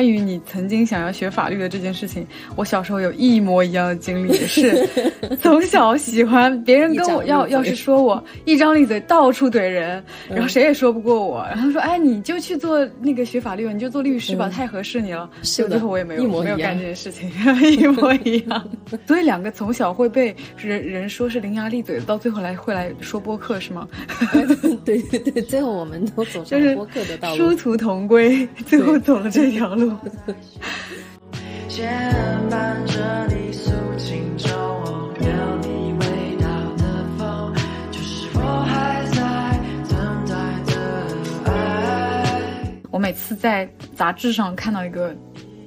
关于你曾经想要学法律的这件事情，我小时候有一模一样的经历，是 从小喜欢别人跟我要，要是说我一张利嘴到处怼人，然后谁也说不过我，然后说哎你就去做那个学法律，你就做律师吧，太合适你了。是最后我也没有没有干这件事情，一模一样。所以两个从小会被人人说是伶牙俐嘴的，到最后来会来说播客是吗？对对对，最后我们都走上播客的道路，殊途同归，最后走了这条路。我每次在杂志上看到一个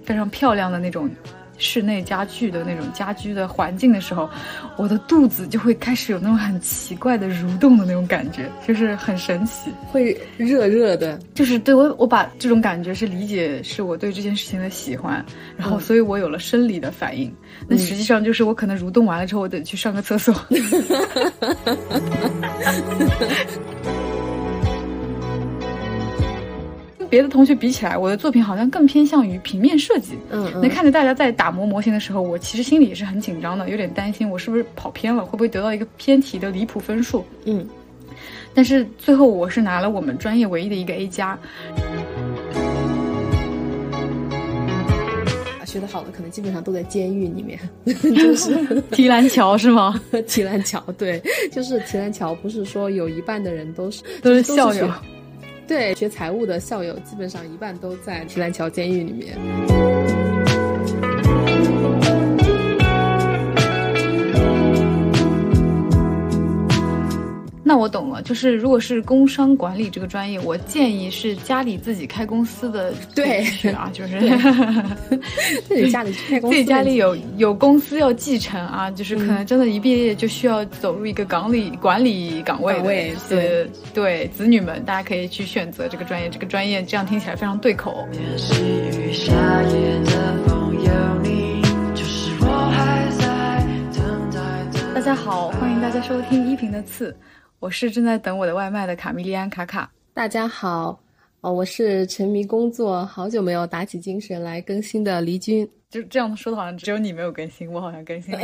非常漂亮的那种。室内家具的那种家居的环境的时候，我的肚子就会开始有那种很奇怪的蠕动的那种感觉，就是很神奇，会热热的。就是对我，我把这种感觉是理解是我对这件事情的喜欢，然后所以我有了生理的反应。那实际上就是我可能蠕动完了之后，我得去上个厕所。别的同学比起来，我的作品好像更偏向于平面设计。嗯，那看着大家在打磨模型的时候，我其实心里也是很紧张的，有点担心我是不是跑偏了，会不会得到一个偏题的离谱分数？嗯，但是最后我是拿了我们专业唯一的一个 A 加。学得好的可能基本上都在监狱里面，就是提篮桥是吗？提篮桥，对，就是提篮桥，不是说有一半的人都是都是校友。对，学财务的校友基本上一半都在提篮桥监狱里面。那我懂了，就是如果是工商管理这个专业，我建议是家里自己开公司的对啊，就是 自己家里开公司，自己家里有有公司要继承啊，就是可能真的，一毕业就需要走入一个岗里管理岗位的，对对，子女们大家可以去选择这个专业，这个专业这样听起来非常对口。大家好，欢迎大家收听依萍的刺。我是正在等我的外卖的卡米利安卡卡。大家好，哦，我是沉迷工作，好久没有打起精神来更新的黎军。就这样说的，好像只有你没有更新，我好像更新了。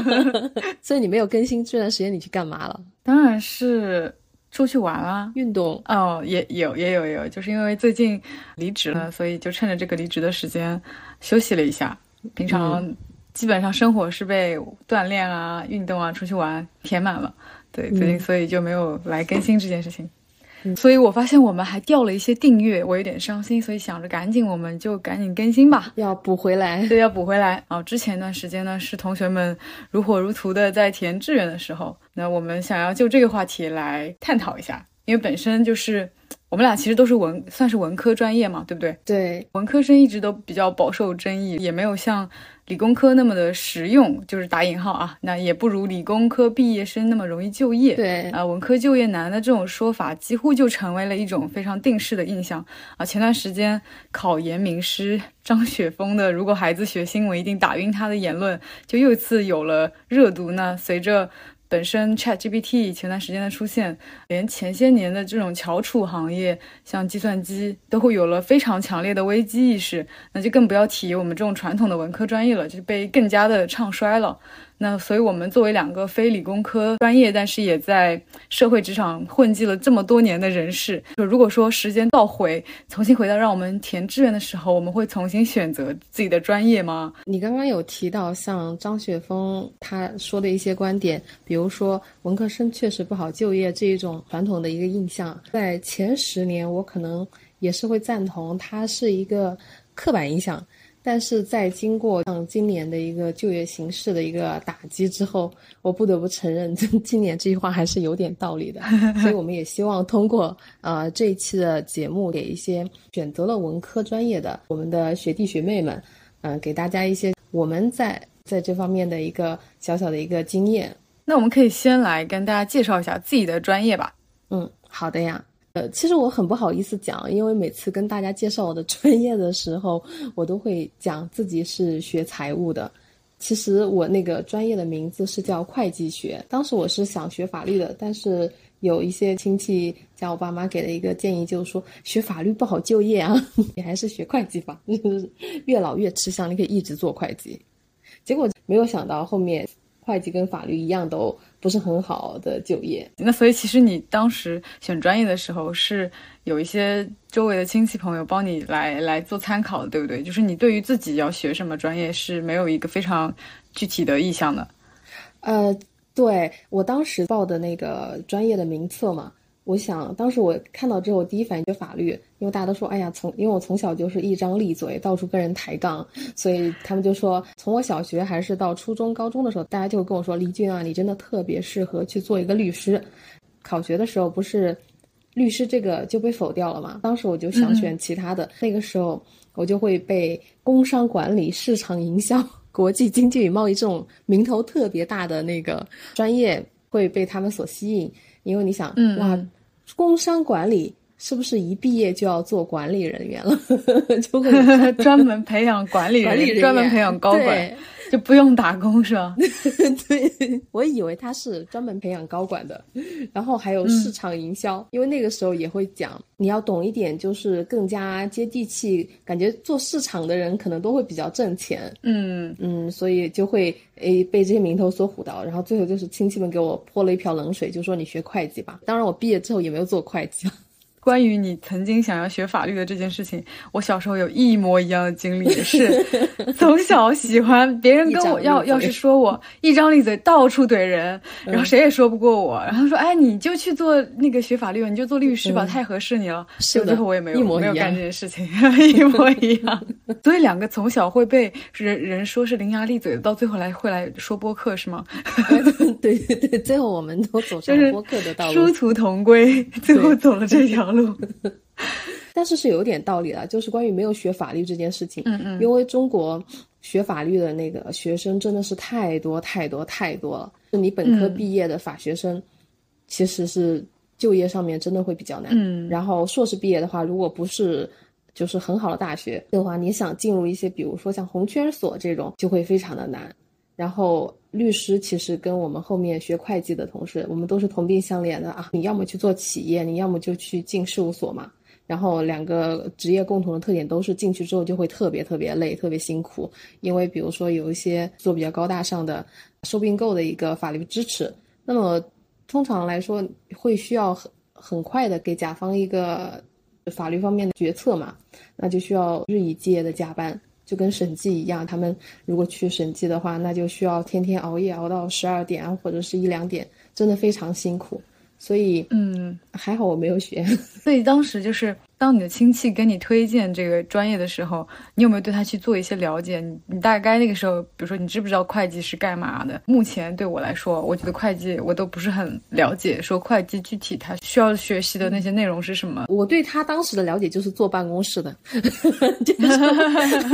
所以你没有更新这段时间，你去干嘛了？当然是出去玩啊，运动。哦，也有，也有，有，就是因为最近离职了，所以就趁着这个离职的时间休息了一下。平常基本上生活是被锻炼啊、运动啊、出去玩填满了。对，最近所以就没有来更新这件事情，所以我发现我们还掉了一些订阅，我有点伤心，所以想着赶紧我们就赶紧更新吧，要补回来，对，要补回来哦。之前一段时间呢，是同学们如火如荼的在填志愿的时候，那我们想要就这个话题来探讨一下，因为本身就是我们俩其实都是文，算是文科专业嘛，对不对？对，文科生一直都比较饱受争议，也没有像。理工科那么的实用，就是打引号啊，那也不如理工科毕业生那么容易就业。对啊，文科就业难的这种说法，几乎就成为了一种非常定式的印象啊。前段时间考研名师张雪峰的“如果孩子学新闻，一定打晕他”的言论，就又一次有了热度。那随着本身 ChatGPT 前段时间的出现，连前些年的这种翘楚行业，像计算机，都会有了非常强烈的危机意识，那就更不要提我们这种传统的文科专业了，就被更加的唱衰了。那所以，我们作为两个非理工科专业，但是也在社会职场混迹了这么多年的人士，就如果说时间倒回，重新回到让我们填志愿的时候，我们会重新选择自己的专业吗？你刚刚有提到像张雪峰他说的一些观点，比如说文科生确实不好就业这一种传统的一个印象，在前十年我可能也是会赞同，它是一个刻板印象。但是在经过像今年的一个就业形势的一个打击之后，我不得不承认，今年这句话还是有点道理的。所以我们也希望通过呃这一期的节目，给一些选择了文科专业的我们的学弟学妹们，嗯，给大家一些我们在在这方面的一个小小的一个经验。那我们可以先来跟大家介绍一下自己的专业吧。嗯，好的呀。呃，其实我很不好意思讲，因为每次跟大家介绍我的 专业的时候，我都会讲自己是学财务的。其实我那个专业的名字是叫会计学。当时我是想学法律的，但是有一些亲戚，像我爸妈给的一个建议，就是说学法律不好就业啊，你还是学会计吧，就是越老越吃香，你可以一直做会计。结果没有想到后面会计跟法律一样都不是很好的就业。那所以其实你当时选专业的时候是有一些周围的亲戚朋友帮你来来做参考的，对不对？就是你对于自己要学什么专业是没有一个非常具体的意向的。呃。对我当时报的那个专业的名册嘛，我想当时我看到之后，第一反应就法律，因为大家都说，哎呀，从因为我从小就是一张利嘴，到处跟人抬杠，所以他们就说，从我小学还是到初中、高中的时候，大家就跟我说，黎俊啊，你真的特别适合去做一个律师。考学的时候不是律师这个就被否掉了嘛？当时我就想选其他的，那个时候我就会被工商管理、市场营销。国际经济与贸易这种名头特别大的那个专业会被他们所吸引，因为你想，哇，工商管理是不是一毕业就要做管理人员了？就会 专门培养管理人员，专门培养高管。就不用打工是吧？对，我以为他是专门培养高管的，然后还有市场营销，因为那个时候也会讲，你要懂一点，就是更加接地气，感觉做市场的人可能都会比较挣钱。嗯嗯，所以就会诶被这些名头所唬到，然后最后就是亲戚们给我泼了一瓢冷水，就说你学会计吧。当然我毕业之后也没有做会计。关于你曾经想要学法律的这件事情，我小时候有一模一样的经历，也是 从小喜欢别人跟我要，要是说我一张利嘴到处怼人，然后谁也说不过我，然后说哎你就去做那个学法律，你就做律师吧，太合适你了。是的，最后我也没有没有干这件事情，一模一样。所以两个从小会被人人说是伶牙俐嘴的，到最后来会来说播客是吗？对对对，最后我们都走上播客的道路，殊途同归，最后走了这条路。但是是有点道理的，就是关于没有学法律这件事情，嗯嗯，因为中国学法律的那个学生真的是太多太多太多了，就你本科毕业的法学生，其实是就业上面真的会比较难，嗯，然后硕士毕业的话，如果不是就是很好的大学的话，你想进入一些比如说像红圈所这种，就会非常的难，然后。律师其实跟我们后面学会计的同事，我们都是同病相怜的啊！你要么去做企业，你要么就去进事务所嘛。然后两个职业共同的特点都是进去之后就会特别特别累，特别辛苦。因为比如说有一些做比较高大上的收并购的一个法律支持，那么通常来说会需要很很快的给甲方一个法律方面的决策嘛，那就需要日以继夜的加班。就跟审计一样，他们如果去审计的话，那就需要天天熬夜熬到十二点或者是一两点，真的非常辛苦。所以，嗯，还好我没有学。所以当时就是，当你的亲戚跟你推荐这个专业的时候，你有没有对他去做一些了解？你你大概那个时候，比如说你知不知道会计是干嘛的？目前对我来说，我觉得会计我都不是很了解。说会计具体他需要学习的那些内容是什么？我对他当时的了解就是坐办公室的，就是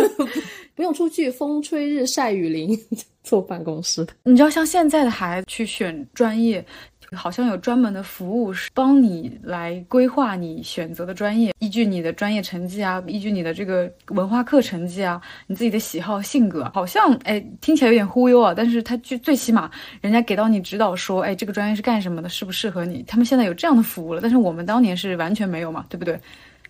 不用出去风吹日晒雨淋，坐办公室的。你知道，像现在的孩子去选专业。好像有专门的服务是帮你来规划你选择的专业，依据你的专业成绩啊，依据你的这个文化课成绩啊，你自己的喜好性格，好像哎听起来有点忽悠啊，但是他就最起码人家给到你指导说，哎这个专业是干什么的，适不适合你？他们现在有这样的服务了，但是我们当年是完全没有嘛，对不对？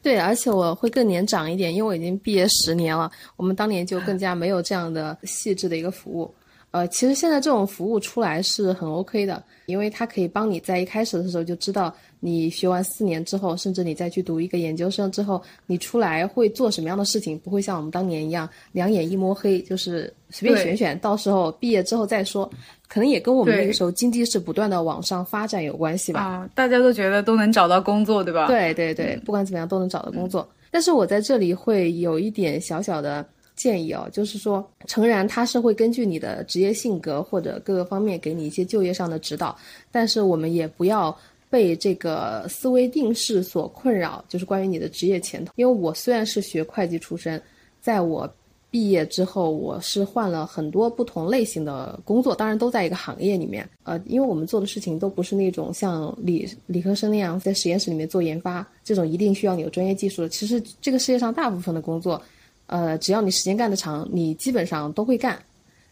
对，而且我会更年长一点，因为我已经毕业十年了，我们当年就更加没有这样的细致的一个服务。呃，其实现在这种服务出来是很 OK 的，因为它可以帮你在一开始的时候就知道你学完四年之后，甚至你再去读一个研究生之后，你出来会做什么样的事情，不会像我们当年一样两眼一摸黑，就是随便选选，到时候毕业之后再说。可能也跟我们那个时候经济是不断的往上发展有关系吧。啊，大家都觉得都能找到工作，对吧？对对对，不管怎么样都能找到工作。但是我在这里会有一点小小的。建议哦，就是说，诚然他是会根据你的职业性格或者各个方面给你一些就业上的指导，但是我们也不要被这个思维定式所困扰，就是关于你的职业前途。因为我虽然是学会计出身，在我毕业之后，我是换了很多不同类型的工作，当然都在一个行业里面。呃，因为我们做的事情都不是那种像理理科生那样在实验室里面做研发这种一定需要你有专业技术的。其实这个世界上大部分的工作。呃，只要你时间干得长，你基本上都会干，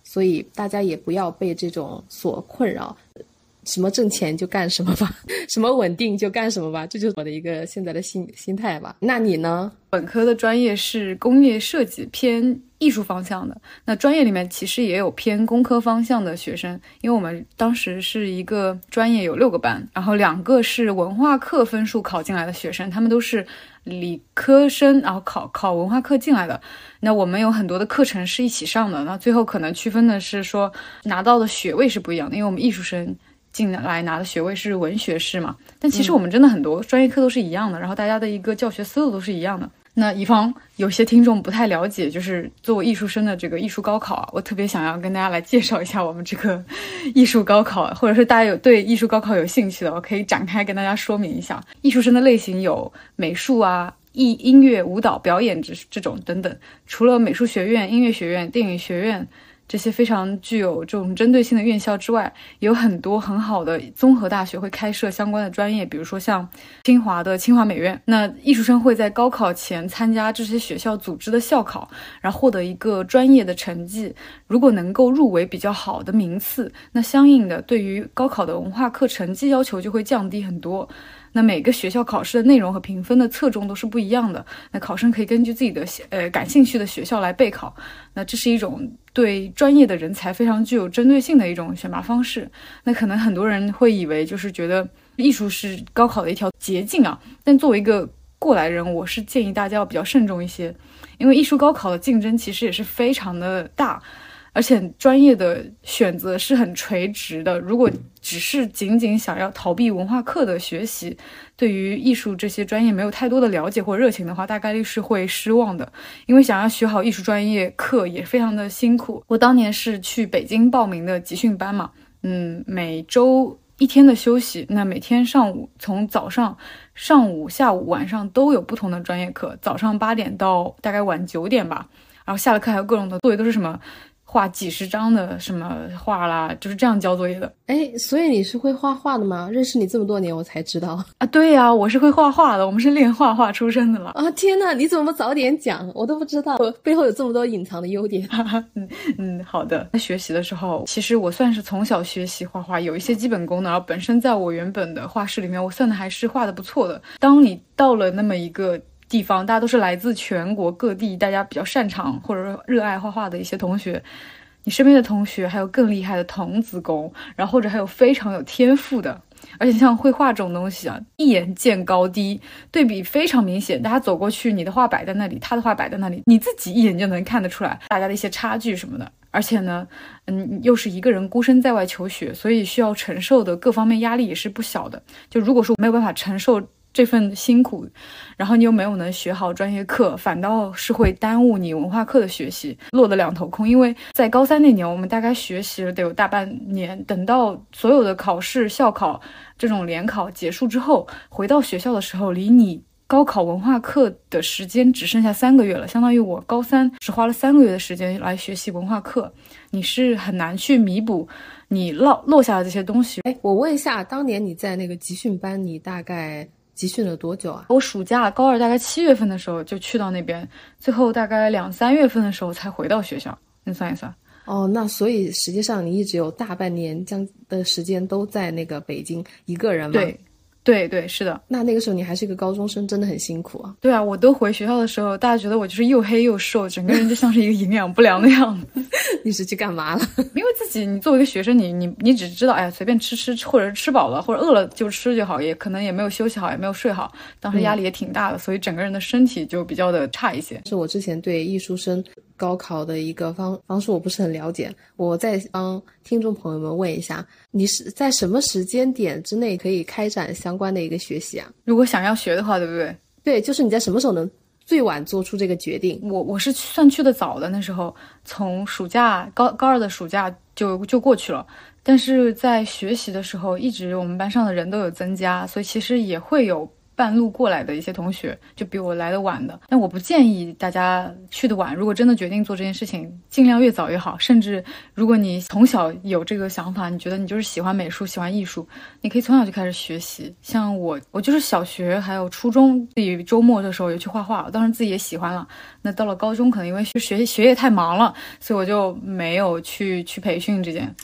所以大家也不要被这种所困扰。什么挣钱就干什么吧，什么稳定就干什么吧，这就是我的一个现在的心心态吧。那你呢？本科的专业是工业设计，偏艺术方向的。那专业里面其实也有偏工科方向的学生，因为我们当时是一个专业有六个班，然后两个是文化课分数考进来的学生，他们都是理科生，然后考考文化课进来的。那我们有很多的课程是一起上的，那最后可能区分的是说拿到的学位是不一样的，因为我们艺术生。进来拿的学位是文学士嘛？但其实我们真的很多专业课都是一样的，然后大家的一个教学思路都是一样的。那以防有些听众不太了解，就是作为艺术生的这个艺术高考啊，我特别想要跟大家来介绍一下我们这个 艺术高考，或者是大家有对艺术高考有兴趣的，我可以展开跟大家说明一下。艺术生的类型有美术啊、艺音乐、舞蹈、表演这这种等等。除了美术学院、音乐学院、电影学院。这些非常具有这种针对性的院校之外，有很多很好的综合大学会开设相关的专业，比如说像清华的清华美院。那艺术生会在高考前参加这些学校组织的校考，然后获得一个专业的成绩。如果能够入围比较好的名次，那相应的对于高考的文化课成绩要求就会降低很多。那每个学校考试的内容和评分的侧重都是不一样的。那考生可以根据自己的呃感兴趣的学校来备考。那这是一种对专业的人才非常具有针对性的一种选拔方式。那可能很多人会以为就是觉得艺术是高考的一条捷径啊。但作为一个过来人，我是建议大家要比较慎重一些，因为艺术高考的竞争其实也是非常的大。而且专业的选择是很垂直的。如果只是仅仅想要逃避文化课的学习，对于艺术这些专业没有太多的了解或热情的话，大概率是会失望的。因为想要学好艺术专业课也非常的辛苦。我当年是去北京报名的集训班嘛，嗯，每周一天的休息，那每天上午从早上、上午、下午、晚上都有不同的专业课，早上八点到大概晚九点吧，然后下了课还有各种的作业，都是什么？画几十张的什么画啦，就是这样交作业的。哎，所以你是会画画的吗？认识你这么多年，我才知道 啊。对呀，我是会画画的，我们是练画画出身的了。啊，天呐，你怎么不早点讲？我都不知道，我背后有这么多隐藏的优点。嗯嗯，好的。在学习的时候，其实我算是从小学习画画，有一些基本功的，然后本身在我原本的画室里面，我算的还是画的不错的。当你到了那么一个。地方，大家都是来自全国各地，大家比较擅长或者说热爱画画的一些同学。你身边的同学还有更厉害的童子功，然后或者还有非常有天赋的，而且像绘画这种东西啊，一眼见高低，对比非常明显。大家走过去，你的画摆在那里，他的画摆在那里，你自己一眼就能看得出来大家的一些差距什么的。而且呢，嗯，又是一个人孤身在外求学，所以需要承受的各方面压力也是不小的。就如果说没有办法承受。这份辛苦，然后你又没有能学好专业课，反倒是会耽误你文化课的学习，落得两头空。因为在高三那年，我们大概学习了得有大半年，等到所有的考试、校考这种联考结束之后，回到学校的时候，离你高考文化课的时间只剩下三个月了。相当于我高三只花了三个月的时间来学习文化课，你是很难去弥补你落落下的这些东西。哎，我问一下，当年你在那个集训班，你大概？集训了多久啊？我暑假高二大概七月份的时候就去到那边，最后大概两三月份的时候才回到学校。你算一算。哦，那所以实际上你一直有大半年将的时间都在那个北京一个人吗？对。对对是的，那那个时候你还是一个高中生，真的很辛苦啊。对啊，我都回学校的时候，大家觉得我就是又黑又瘦，整个人就像是一个营养不良的样子。你是去干嘛了？因为自己，你作为一个学生，你你你只知道，哎呀，随便吃吃，或者是吃饱了或者饿了就吃就好，也可能也没有休息好，也没有睡好，当时压力也挺大的，所以整个人的身体就比较的差一些。是我之前对艺术生。高考的一个方方式我不是很了解，我再帮听众朋友们问一下，你是在什么时间点之内可以开展相关的一个学习啊？如果想要学的话，对不对？对，就是你在什么时候能最晚做出这个决定？我我是算去的早的，那时候从暑假高高二的暑假就就过去了，但是在学习的时候，一直我们班上的人都有增加，所以其实也会有。半路过来的一些同学就比我来的晚的，但我不建议大家去的晚。如果真的决定做这件事情，尽量越早越好。甚至如果你从小有这个想法，你觉得你就是喜欢美术、喜欢艺术，你可以从小就开始学习。像我，我就是小学还有初中自己周末的时候也去画画，我当时自己也喜欢了。那到了高中，可能因为学学业太忙了，所以我就没有去去培训这件。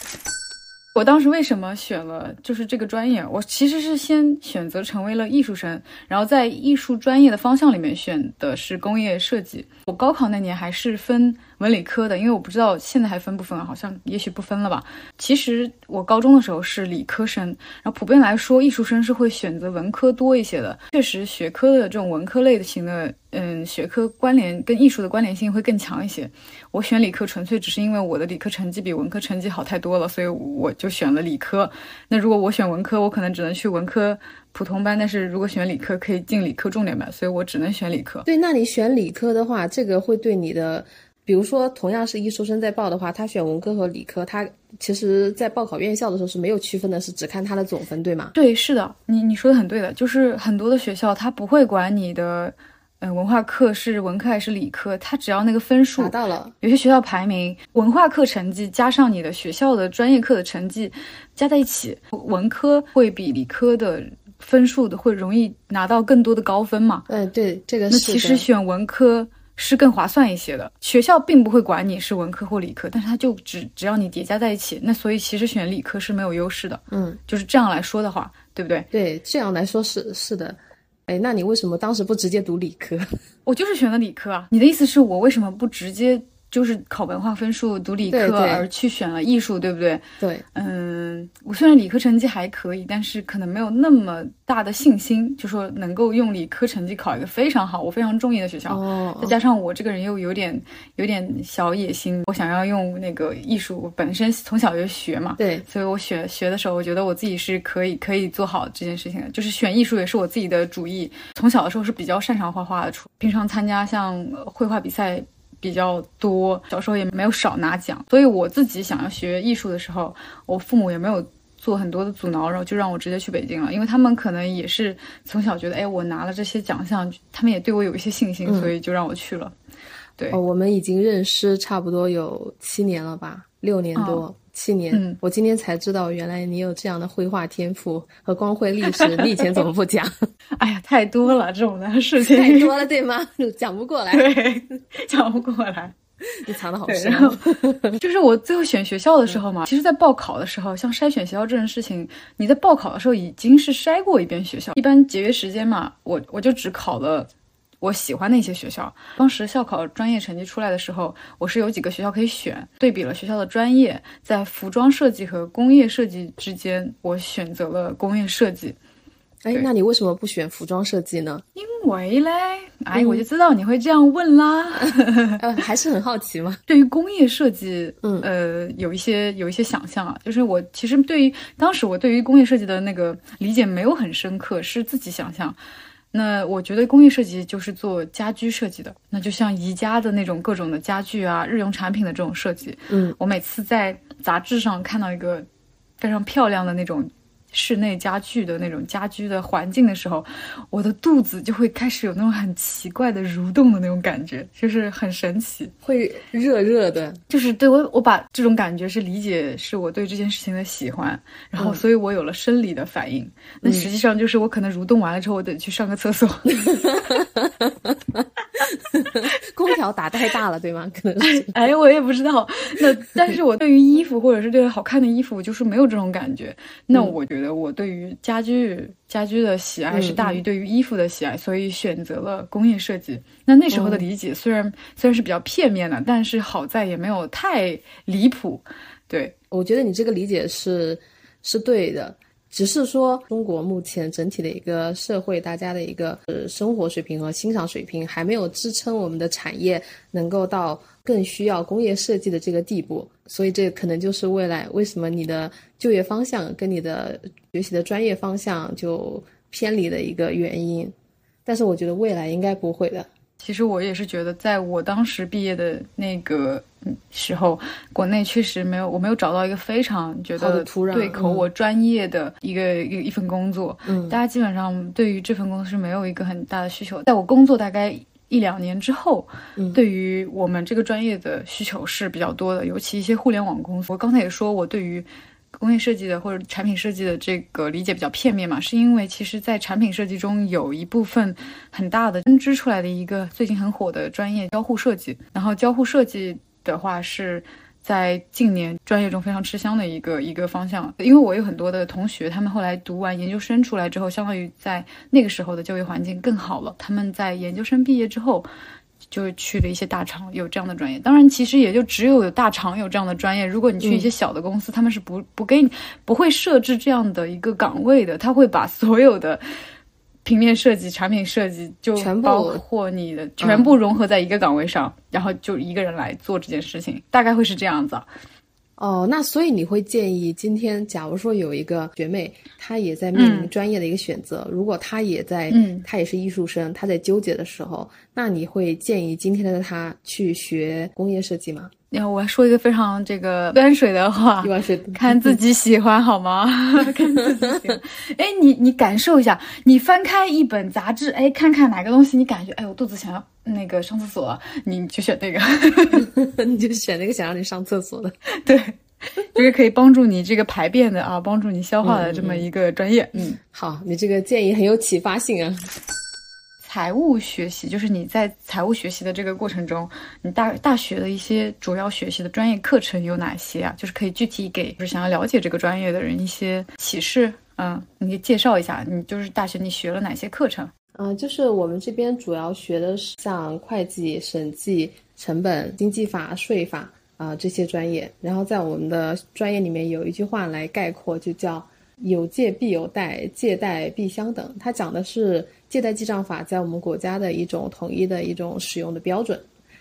我当时为什么选了就是这个专业？我其实是先选择成为了艺术生，然后在艺术专业的方向里面选的是工业设计。我高考那年还是分文理科的，因为我不知道现在还分不分，好像也许不分了吧。其实我高中的时候是理科生，然后普遍来说，艺术生是会选择文科多一些的。确实，学科的这种文科类型的，嗯，学科关联跟艺术的关联性会更强一些。我选理科纯粹只是因为我的理科成绩比文科成绩好太多了，所以我就选了理科。那如果我选文科，我可能只能去文科普通班；但是如果选理科，可以进理科重点班，所以我只能选理科。对，那你选理科的话，这个会对你的，比如说同样是艺术生在报的话，他选文科和理科，他其实在报考院校的时候是没有区分的，是只看他的总分，对吗？对，是的，你你说的很对的，就是很多的学校他不会管你的。嗯，文化课是文科还是理科？他只要那个分数达到了，有些学校排名文化课成绩加上你的学校的专业课的成绩加在一起，文科会比理科的分数的会容易拿到更多的高分嘛？嗯，对，这个那其实选文科是更划算一些的。学校并不会管你是文科或理科，但是他就只只要你叠加在一起，那所以其实选理科是没有优势的。嗯，就是这样来说的话，对不对？对，这样来说是是的。哎，那你为什么当时不直接读理科？我就是选的理科啊。你的意思是我为什么不直接？就是考文化分数读理科，而去选了艺术，对不对？对，嗯，我虽然理科成绩还可以，但是可能没有那么大的信心，就说能够用理科成绩考一个非常好、我非常中意的学校。哦，再加上我这个人又有点有点小野心，我想要用那个艺术我本身从小就学嘛，对，所以我学学的时候，我觉得我自己是可以可以做好这件事情的。就是选艺术也是我自己的主意，从小的时候是比较擅长画画的，平常参加像绘画比赛。比较多，小时候也没有少拿奖，所以我自己想要学艺术的时候，我父母也没有做很多的阻挠，然后就让我直接去北京了。因为他们可能也是从小觉得，哎，我拿了这些奖项，他们也对我有一些信心，所以就让我去了。对，我们已经认识差不多有七年了吧，六年多。七年，我今天才知道，原来你有这样的绘画天赋和光辉历史，你以前怎么不讲？哎呀，太多了这种的事情，太多了，对吗？讲不过来，对，讲不过来，你藏的好深。就是我最后选学校的时候嘛，其实，在报考的时候，像筛选学校这种事情，你在报考的时候已经是筛过一遍学校，一般节约时间嘛，我我就只考了。我喜欢的一些学校，当时校考专业成绩出来的时候，我是有几个学校可以选，对比了学校的专业，在服装设计和工业设计之间，我选择了工业设计。哎，那你为什么不选服装设计呢？因为嘞，哎，我就知道你会这样问啦。呃，还是很好奇嘛。对于工业设计，嗯，呃，有一些有一些想象啊，就是我其实对于当时我对于工业设计的那个理解没有很深刻，是自己想象。那我觉得工艺设计就是做家居设计的，那就像宜家的那种各种的家具啊，日用产品的这种设计。嗯，我每次在杂志上看到一个非常漂亮的那种。室内家具的那种家居的环境的时候，我的肚子就会开始有那种很奇怪的蠕动的那种感觉，就是很神奇，会热热的。就是对我，我把这种感觉是理解是我对这件事情的喜欢，然后所以我有了生理的反应。那实际上就是我可能蠕动完了之后，我得去上个厕所。空调打太大了，对吗？可能是。哎，我也不知道。那但是我对于衣服或者是对好看的衣服，我就是没有这种感觉。那我觉得我对于家居家居的喜爱是大于对于衣服的喜爱，所以选择了工业设计。那那时候的理解虽然虽然是比较片面的，但是好在也没有太离谱。对，我觉得你这个理解是是对的。只是说，中国目前整体的一个社会，大家的一个呃生活水平和欣赏水平，还没有支撑我们的产业能够到更需要工业设计的这个地步。所以，这可能就是未来为什么你的就业方向跟你的学习的专业方向就偏离的一个原因。但是，我觉得未来应该不会的。其实我也是觉得，在我当时毕业的那个时候，国内确实没有，我没有找到一个非常觉得对口我专业的一个一一份工作。嗯，大家基本上对于这份工作是没有一个很大的需求。在我工作大概一两年之后，对于我们这个专业的需求是比较多的，尤其一些互联网公司。我刚才也说，我对于。工业设计的或者产品设计的这个理解比较片面嘛，是因为其实，在产品设计中有一部分很大的分支出来的一个最近很火的专业交互设计。然后交互设计的话是在近年专业中非常吃香的一个一个方向。因为我有很多的同学，他们后来读完研究生出来之后，相当于在那个时候的就业环境更好了。他们在研究生毕业之后，就去了一些大厂，有这样的专业。当然，其实也就只有有大厂有这样的专业。如果你去一些小的公司，他们是不不给你不会设置这样的一个岗位的，他会把所有的。平面设计、产品设计就包括你的全部融合在一个岗位上，然后就一个人来做这件事情，大概会是这样子。哦，那所以你会建议，今天假如说有一个学妹，她也在面临专业的一个选择，如果她也在，嗯她也是艺术生，她在纠结的时候，那你会建议今天的她去学工业设计吗？然后我要说一个非常这个端水的话，看自己喜欢好吗？看自己喜欢。哎，你你感受一下，你翻开一本杂志，哎，看看哪个东西你感觉，哎，我肚子想要那个上厕所，你就选那个，你就选那个想让你上厕所的，对，就是可以帮助你这个排便的啊，帮助你消化的这么一个专业。嗯，好，你这个建议很有启发性啊。财务学习就是你在财务学习的这个过程中，你大大学的一些主要学习的专业课程有哪些啊？就是可以具体给就是想要了解这个专业的人一些启示。嗯，你可以介绍一下，你就是大学你学了哪些课程？嗯，就是我们这边主要学的是像会计、审计、成本、经济法、税法啊这些专业。然后在我们的专业里面有一句话来概括，就叫有借必有贷，借贷必相等。它讲的是。借贷记账法在我们国家的一种统一的一种使用的标准，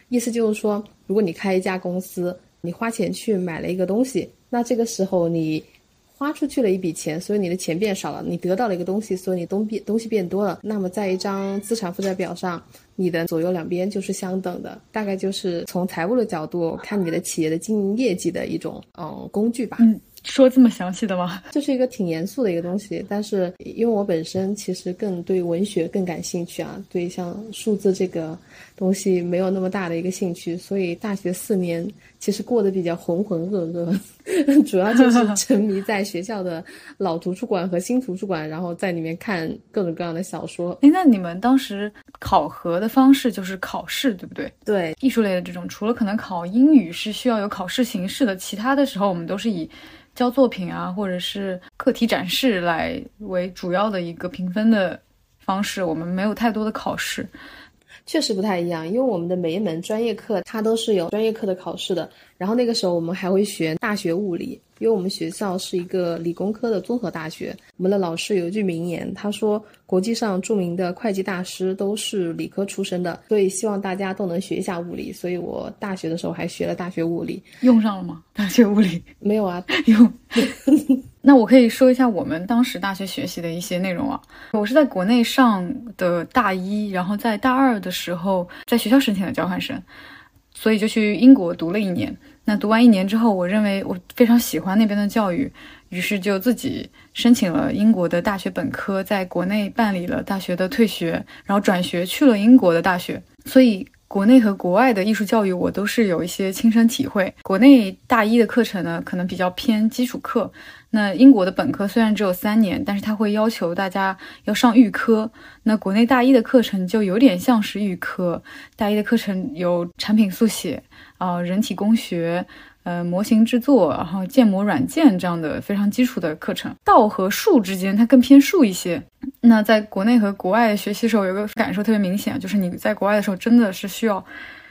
意思就是说，如果你开一家公司，你花钱去买了一个东西，那这个时候你花出去了一笔钱，所以你的钱变少了，你得到了一个东西，所以你东变东西变多了。那么在一张资产负债表上，你的左右两边就是相等的，大概就是从财务的角度看你的企业的经营业绩的一种嗯工具吧。嗯。说这么详细的吗？这是一个挺严肃的一个东西，但是因为我本身其实更对文学更感兴趣啊，对像数字这个东西没有那么大的一个兴趣，所以大学四年其实过得比较浑浑噩噩，主要就是 沉迷在学校的老图书馆和新图书馆，然后在里面看各种各样的小说。哎，那你们当时考核的方式就是考试，对不对？对，艺术类的这种，除了可能考英语是需要有考试形式的，其他的时候我们都是以。交作品啊，或者是课题展示来为主要的一个评分的方式，我们没有太多的考试，确实不太一样。因为我们的每一门专业课它都是有专业课的考试的，然后那个时候我们还会学大学物理。因为我们学校是一个理工科的综合大学，我们的老师有一句名言，他说：“国际上著名的会计大师都是理科出身的，所以希望大家都能学一下物理。”所以我大学的时候还学了大学物理，用上了吗？大学物理 没有啊，用。那我可以说一下我们当时大学学习的一些内容啊。我是在国内上的大一，然后在大二的时候在学校申请了交换生，所以就去英国读了一年。那读完一年之后，我认为我非常喜欢那边的教育，于是就自己申请了英国的大学本科，在国内办理了大学的退学，然后转学去了英国的大学。所以，国内和国外的艺术教育，我都是有一些亲身体会。国内大一的课程呢，可能比较偏基础课。那英国的本科虽然只有三年，但是它会要求大家要上预科。那国内大一的课程就有点像是预科，大一的课程有产品速写。啊，人体工学，呃，模型制作，然后建模软件这样的非常基础的课程。道和术之间，它更偏术一些。那在国内和国外学习的时候，有个感受特别明显，就是你在国外的时候真的是需要。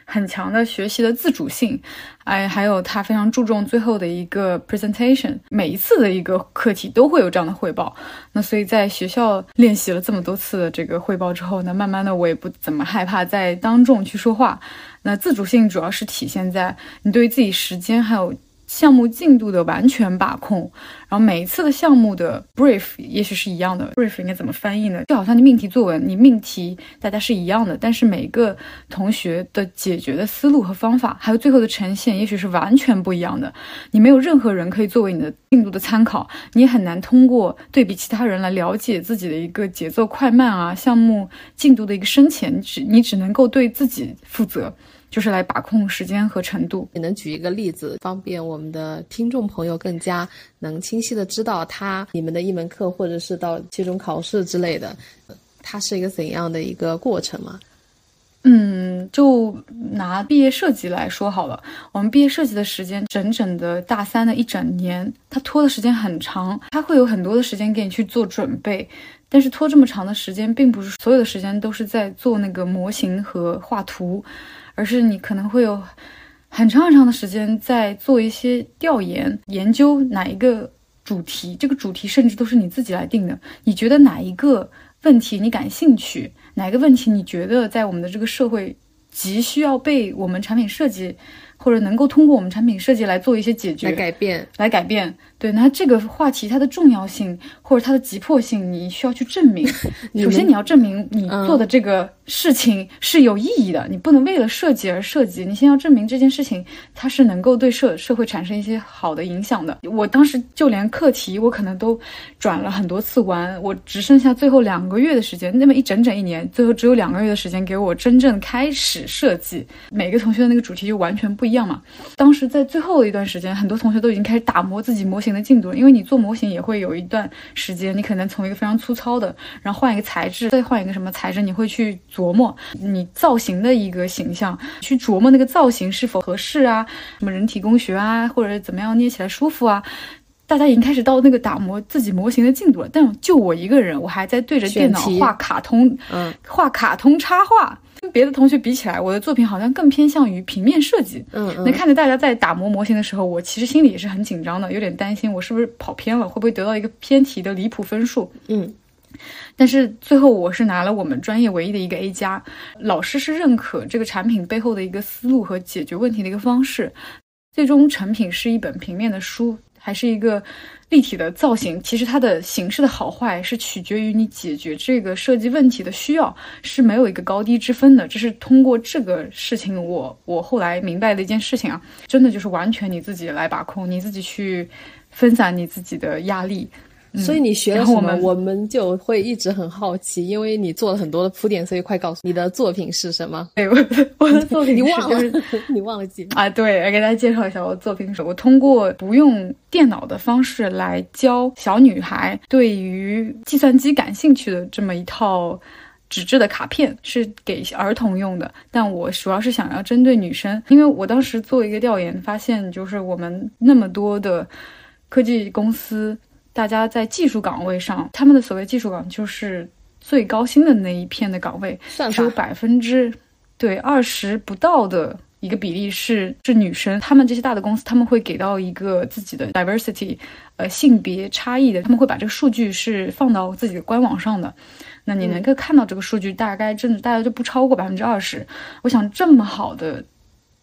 很强的学习的自主性，哎，还有他非常注重最后的一个 presentation，每一次的一个课题都会有这样的汇报。那所以在学校练习了这么多次的这个汇报之后，那慢慢的我也不怎么害怕在当众去说话。那自主性主要是体现在你对自己时间还有。项目进度的完全把控，然后每一次的项目的 brief 也许是一样的，brief 应该怎么翻译呢？就好像你命题作文，你命题大家是一样的，但是每个同学的解决的思路和方法，还有最后的呈现，也许是完全不一样的。你没有任何人可以作为你的进度的参考，你也很难通过对比其他人来了解自己的一个节奏快慢啊，项目进度的一个深浅，只你只能够对自己负责。就是来把控时间和程度。你能举一个例子，方便我们的听众朋友更加能清晰的知道他你们的一门课，或者是到期中考试之类的，它是一个怎样的一个过程吗？嗯，就拿毕业设计来说好了。我们毕业设计的时间整整的大三的一整年，它拖的时间很长，它会有很多的时间给你去做准备。但是拖这么长的时间，并不是所有的时间都是在做那个模型和画图，而是你可能会有很长很长的时间在做一些调研，研究哪一个主题。这个主题甚至都是你自己来定的。你觉得哪一个问题你感兴趣？哪个问题你觉得在我们的这个社会急需要被我们产品设计，或者能够通过我们产品设计来做一些解决、来改变、来改变？对，那这个话题它的重要性或者它的急迫性，你需要去证明。首先你要证明你做的这个事情是有意义的，你不能为了设计而设计。你先要证明这件事情它是能够对社社会产生一些好的影响的。我当时就连课题我可能都转了很多次弯，我只剩下最后两个月的时间，那么一整整一年，最后只有两个月的时间给我真正开始设计。每个同学的那个主题就完全不一样嘛。当时在最后的一段时间，很多同学都已经开始打磨自己模型。型的进度，因为你做模型也会有一段时间，你可能从一个非常粗糙的，然后换一个材质，再换一个什么材质，你会去琢磨你造型的一个形象，去琢磨那个造型是否合适啊，什么人体工学啊，或者怎么样捏起来舒服啊。大家已经开始到那个打磨自己模型的进度了，但就我一个人，我还在对着电脑画卡通，嗯，画卡通插画。跟别的同学比起来，我的作品好像更偏向于平面设计。嗯，那看着大家在打磨模型的时候，我其实心里也是很紧张的，有点担心我是不是跑偏了，会不会得到一个偏题的离谱分数？嗯，但是最后我是拿了我们专业唯一的一个 A 加，老师是认可这个产品背后的一个思路和解决问题的一个方式，最终成品是一本平面的书，还是一个。立体的造型，其实它的形式的好坏是取决于你解决这个设计问题的需要，是没有一个高低之分的。这是通过这个事情，我我后来明白的一件事情啊，真的就是完全你自己来把控，你自己去分散你自己的压力。所以你学了什么？我们就会一直很好奇，因为你做了很多的铺垫，所以快告诉你的作品是什么？对，我我的作品你忘了，你忘了记啊？对，给大家介绍一下我的作品是：我通过不用电脑的方式来教小女孩对于计算机感兴趣的这么一套纸质的卡片，是给儿童用的。但我主要是想要针对女生，因为我当时做一个调研，发现就是我们那么多的科技公司。大家在技术岗位上，他们的所谓技术岗就是最高薪的那一片的岗位，只有百分之对二十不到的一个比例是是女生。他们这些大的公司，他们会给到一个自己的 diversity，呃，性别差异的，他们会把这个数据是放到自己的官网上的。那你能够看到这个数据，大概真的大家就不超过百分之二十。我想这么好的。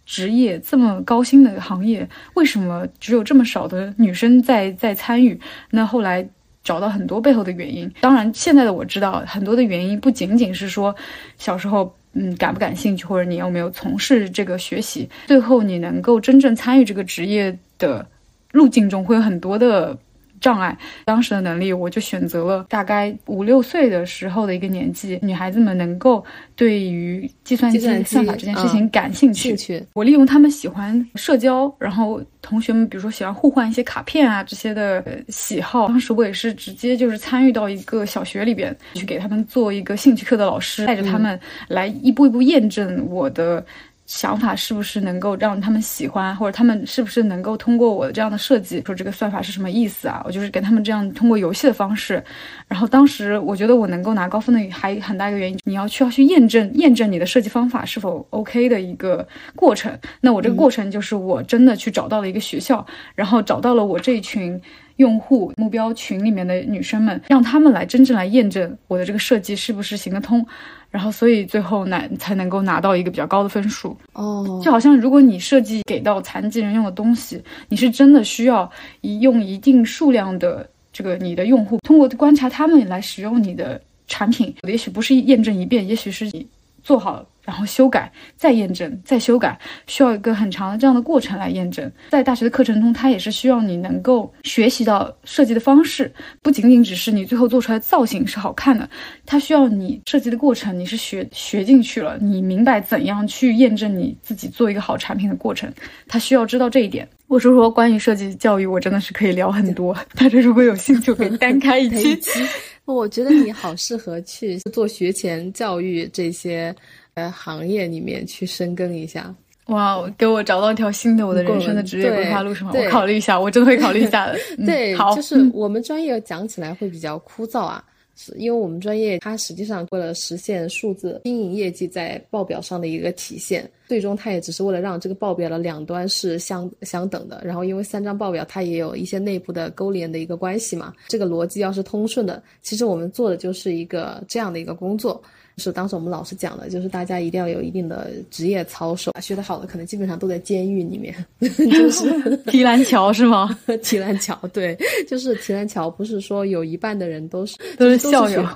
职业这么高薪的行业，为什么只有这么少的女生在在参与？那后来找到很多背后的原因。当然，现在的我知道很多的原因不仅仅是说小时候嗯感不感兴趣，或者你有没有从事这个学习。最后你能够真正参与这个职业的路径中，会有很多的。障碍，当时的能力，我就选择了大概五六岁的时候的一个年纪，女孩子们能够对于计算机算法这件事情感兴趣。兴趣我利用他们喜欢社交，然后同学们比如说喜欢互换一些卡片啊这些的喜好，当时我也是直接就是参与到一个小学里边去给他们做一个兴趣课的老师，带着他们来一步一步验证我的。想法是不是能够让他们喜欢，或者他们是不是能够通过我这样的设计，说这个算法是什么意思啊？我就是跟他们这样通过游戏的方式。然后当时我觉得我能够拿高分的还很大一个原因，你要需要去验证验证你的设计方法是否 OK 的一个过程。那我这个过程就是我真的去找到了一个学校，然后找到了我这一群用户目标群里面的女生们，让他们来真正来验证我的这个设计是不是行得通。然后，所以最后拿才能够拿到一个比较高的分数哦。就好像如果你设计给到残疾人用的东西，你是真的需要一用一定数量的这个你的用户通过观察他们来使用你的产品，也许不是验证一遍，也许是你做好。然后修改，再验证，再修改，需要一个很长的这样的过程来验证。在大学的课程中，它也是需要你能够学习到设计的方式，不仅仅只是你最后做出来的造型是好看的，它需要你设计的过程你是学学进去了，你明白怎样去验证你自己做一个好产品的过程，他需要知道这一点。我说说关于设计教育，我真的是可以聊很多，大家如果有兴趣，可以单开一期。我觉得你好适合去做学前教育这些。呃行业里面去深耕一下。哇，给我找到一条新的我的人生的职业规划路是吗？我考虑一下，我真的会考虑一下的。嗯对，好，就是 我们专业讲起来会比较枯燥啊，是因为我们专业它实际上为了实现数字经营业绩在报表上的一个体现，最终它也只是为了让这个报表的两端是相相等的。然后因为三张报表它也有一些内部的勾连的一个关系嘛，这个逻辑要是通顺的，其实我们做的就是一个这样的一个工作。是当时我们老师讲的，就是大家一定要有一定的职业操守，学得好的可能基本上都在监狱里面，就是 提篮桥是吗？提篮桥，对，就是提篮桥，不是说有一半的人都是都是校友。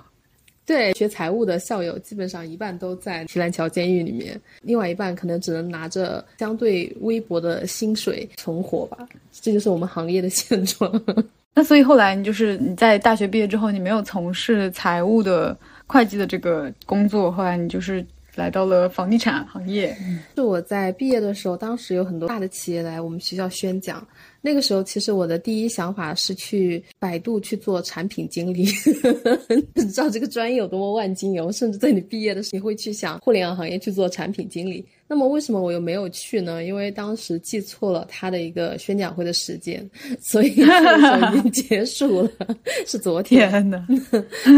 对，学财务的校友基本上一半都在提篮桥监狱里面，另外一半可能只能拿着相对微薄的薪水存活吧。这就是我们行业的现状。那所以后来你就是你在大学毕业之后，你没有从事财务的会计的这个工作，后来你就是来到了房地产行业。是我在毕业的时候，当时有很多大的企业来我们学校宣讲。那个时候，其实我的第一想法是去百度去做产品经理。你知道这个专业有多么万金油，甚至在你毕业的时候，你会去想互联网行业去做产品经理。那么为什么我又没有去呢？因为当时记错了他的一个宣讲会的时间，所以 已经结束了，是昨天。天哪！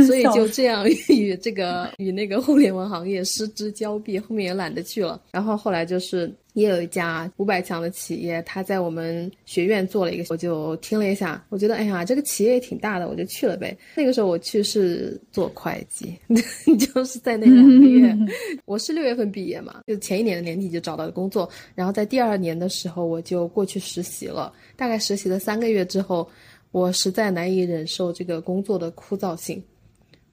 所以就这样与这个与那个互联网行业失之交臂，后面也懒得去了。然后后来就是也有一家五百强的企业，他在我们学院做了一个，我就听了一下，我觉得哎呀，这个企业也挺大的，我就去了呗。那个时候我去是做会计，就是在那两个月，我是六月份毕业嘛，就前一年的年底就找到了工作，然后在第二年的时候我就过去实习了，大概实习了三个月之后。我实在难以忍受这个工作的枯燥性，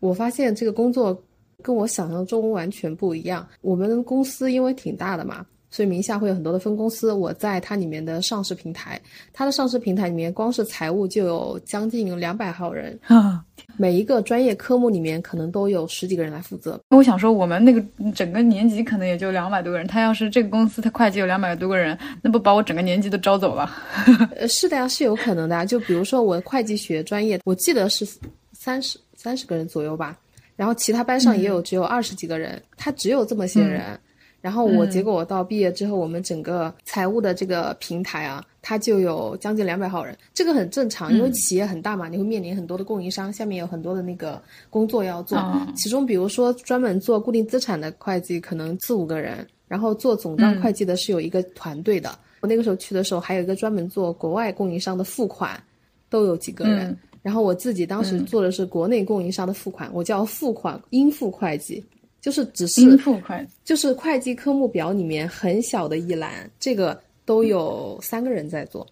我发现这个工作跟我想象中完全不一样。我们公司因为挺大的嘛，所以名下会有很多的分公司。我在它里面的上市平台，它的上市平台里面光是财务就有将近两百号人啊，每一个专业科目里面可能都有十几个人来负责。我想说，我们那个整个年级可能也就两百多个人，他要是这个公司他会计有两百多个人，那不把我整个年级都招走了？呃，是的呀，是有可能的。就比如说我会计学专业，我记得是三十三十个人左右吧，然后其他班上也有只有二十几个人，他只有这么些人。嗯然后我结果我到毕业之后，我们整个财务的这个平台啊，它就有将近两百号人，这个很正常，因为企业很大嘛，你会面临很多的供应商，下面有很多的那个工作要做。哦其中比如说专门做固定资产的会计，可能四五个人，然后做总账会计的是有一个团队的。我那个时候去的时候，还有一个专门做国外供应商的付款，都有几个人。嗯然后我自己当时做的是国内供应商的付款，我叫付款应付会计，就是只是应付会计。就是会计科目表里面很小的一栏，这个都有三个人在做。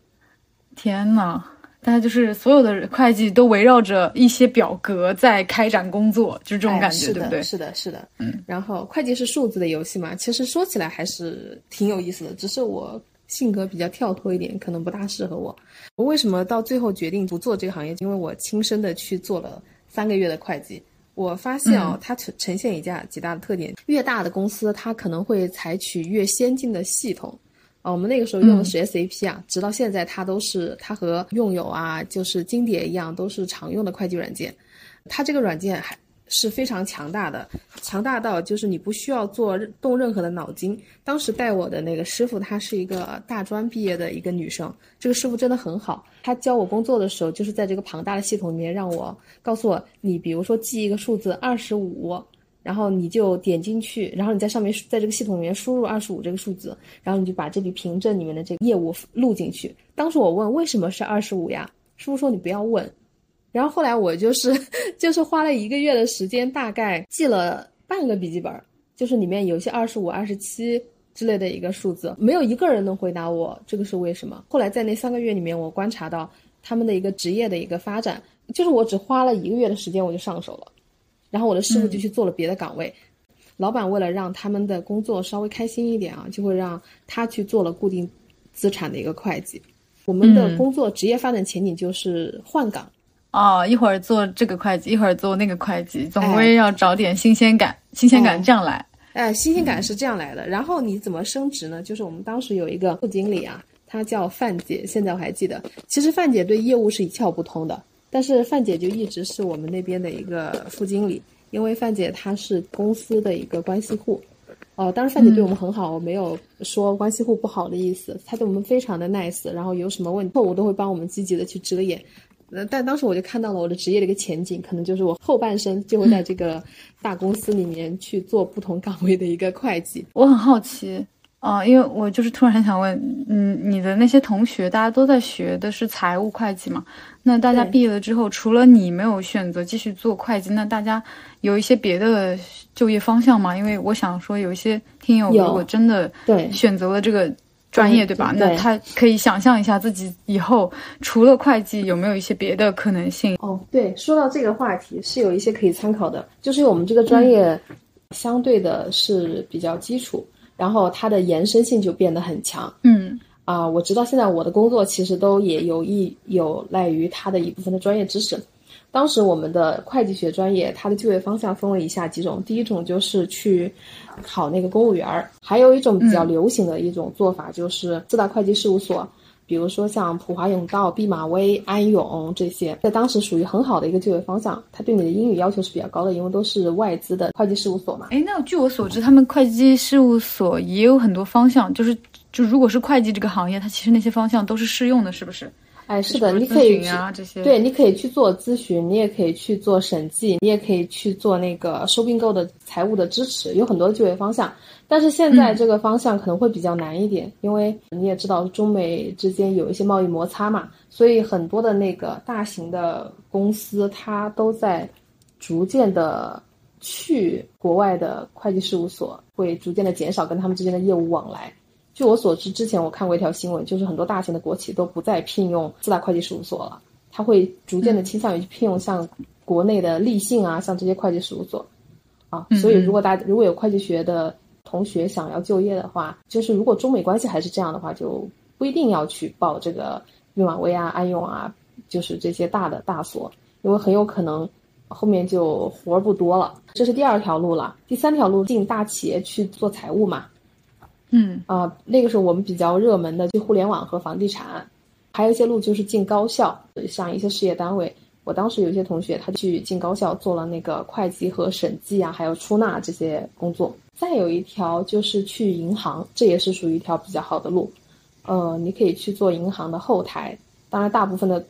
天呐，大家就是所有的会计都围绕着一些表格在开展工作，就是这种感觉，哎是的，对不对？是的，是的。嗯。然后会计是数字的游戏嘛，其实说起来还是挺有意思的，只是我性格比较跳脱一点，可能不大适合我。我为什么到最后决定不做这个行业？因为我亲身的去做了三个月的会计。我发现哦，它呈呈现一家几大的特点。越大的公司，它可能会采取越先进的系统。啊，我们那个时候用的是 SAP 啊，直到现在它都是它和用友啊，就是金蝶一样，都是常用的会计软件。它这个软件还是非常强大的，强大到就是你不需要做动任何的脑筋。当时带我的那个师傅，她是一个大专毕业的一个女生，这个师傅真的很好。他教我工作的时候，就是在这个庞大的系统里面，让我告诉我，你比如说记一个数字二十五。然后你就点进去，然后你在上面在这个系统里面输入二十五这个数字，然后你就把这笔凭证里面的这个业务录进去。当时我问为什么是二十五呀？师傅说你不要问。然后后来我就是 就是花了一个月的时间，大概记了半个笔记本，就是里面有些二十五、二十七之类的一个数字，没有一个人能回答我这个是为什么。后来在那三个月里面，我观察到他们的一个职业的一个发展，就是我只花了一个月的时间我就上手了。然后我的师傅就去做了别的岗位，嗯、老板为了让他们的工作稍微开心一点啊，就会让他去做了固定资产的一个会计。我们的工作职业发展前景就是换岗。哦，一会儿做这个会计，一会儿做那个会计，总归要找点新鲜感，新鲜感这样来。哎，新鲜感是这样来的。然后你怎么升职呢？就是我们当时有一个副经理啊，他叫范姐，现在我还记得。其实范姐对业务是一窍不通的。但是范姐就一直是我们那边的一个副经理，因为范姐她是公司的一个关系户，哦，当时范姐对我们很好，我没有说关系户不好的意思，她对我们非常的 nice，然后有什么问题错误都会帮我们积极的去遮掩。呃，但当时我就看到了我的职业的一个前景，可能就是我后半生就会在这个大公司里面去做不同岗位的一个会计。我很好奇。啊，因为我就是突然很想问，嗯，你的那些同学，大家都在学的是财务会计嘛？那大家毕业了之后，除了你没有选择继续做会计，那大家有一些别的就业方向吗？因为我想说，有一些听友如果真的对选择了这个专业，对吧？那他可以想象一下自己以后除了会计有没有一些别的可能性？哦，对，说到这个话题是有一些可以参考的，就是我们这个专业相对的是比较基础。然后它的延伸性就变得很强。嗯啊，我直到现在我的工作其实都也有益有赖于它的一部分的专业知识。当时我们的会计学专业，它的就业方向分为以下几种：第一种就是去考那个公务员儿，还有一种比较流行的一种做法就是四大会计事务所。比如说像普华永道、毕马威、安永这些，在当时属于很好的一个就业方向。它对你的英语要求是比较高的，因为都是外资的会计事务所嘛。哎，那据我所知，他们会计事务所也有很多方向，就是就如果是会计这个行业，它其实那些方向都是适用的，是不是？哎，是的，你可以去啊这些。对，你可以去做咨询，你也可以去做审计，你也可以去做那个收并购的财务的支持，有很多就业方向。但是现在这个方向可能会比较难一点，因为你也知道中美之间有一些贸易摩擦嘛，所以很多的那个大型的公司它都在逐渐的去国外的会计事务所，会逐渐的减少跟他们之间的业务往来。据我所知，之前我看过一条新闻，就是很多大型的国企都不再聘用四大会计事务所了，他会逐渐的倾向于去聘用像国内的立信啊，像这些会计事务所啊。所以如果大家如果有会计学的。同学想要就业的话，就是如果中美关系还是这样的话，就不一定要去报这个毕马威啊、安永啊，就是这些大的大所，因为很有可能后面就活儿不多了。这是第二条路了。第三条路进大企业去做财务嘛？嗯啊，那个时候我们比较热门的就互联网和房地产，还有一些路就是进高校，像一些事业单位。我当时有一些同学他去进高校做了那个会计和审计啊，还有出纳这些工作。再有一条就是去银行，这也是属于一条比较好的路。呃，你可以去做银行的后台，当然大部分的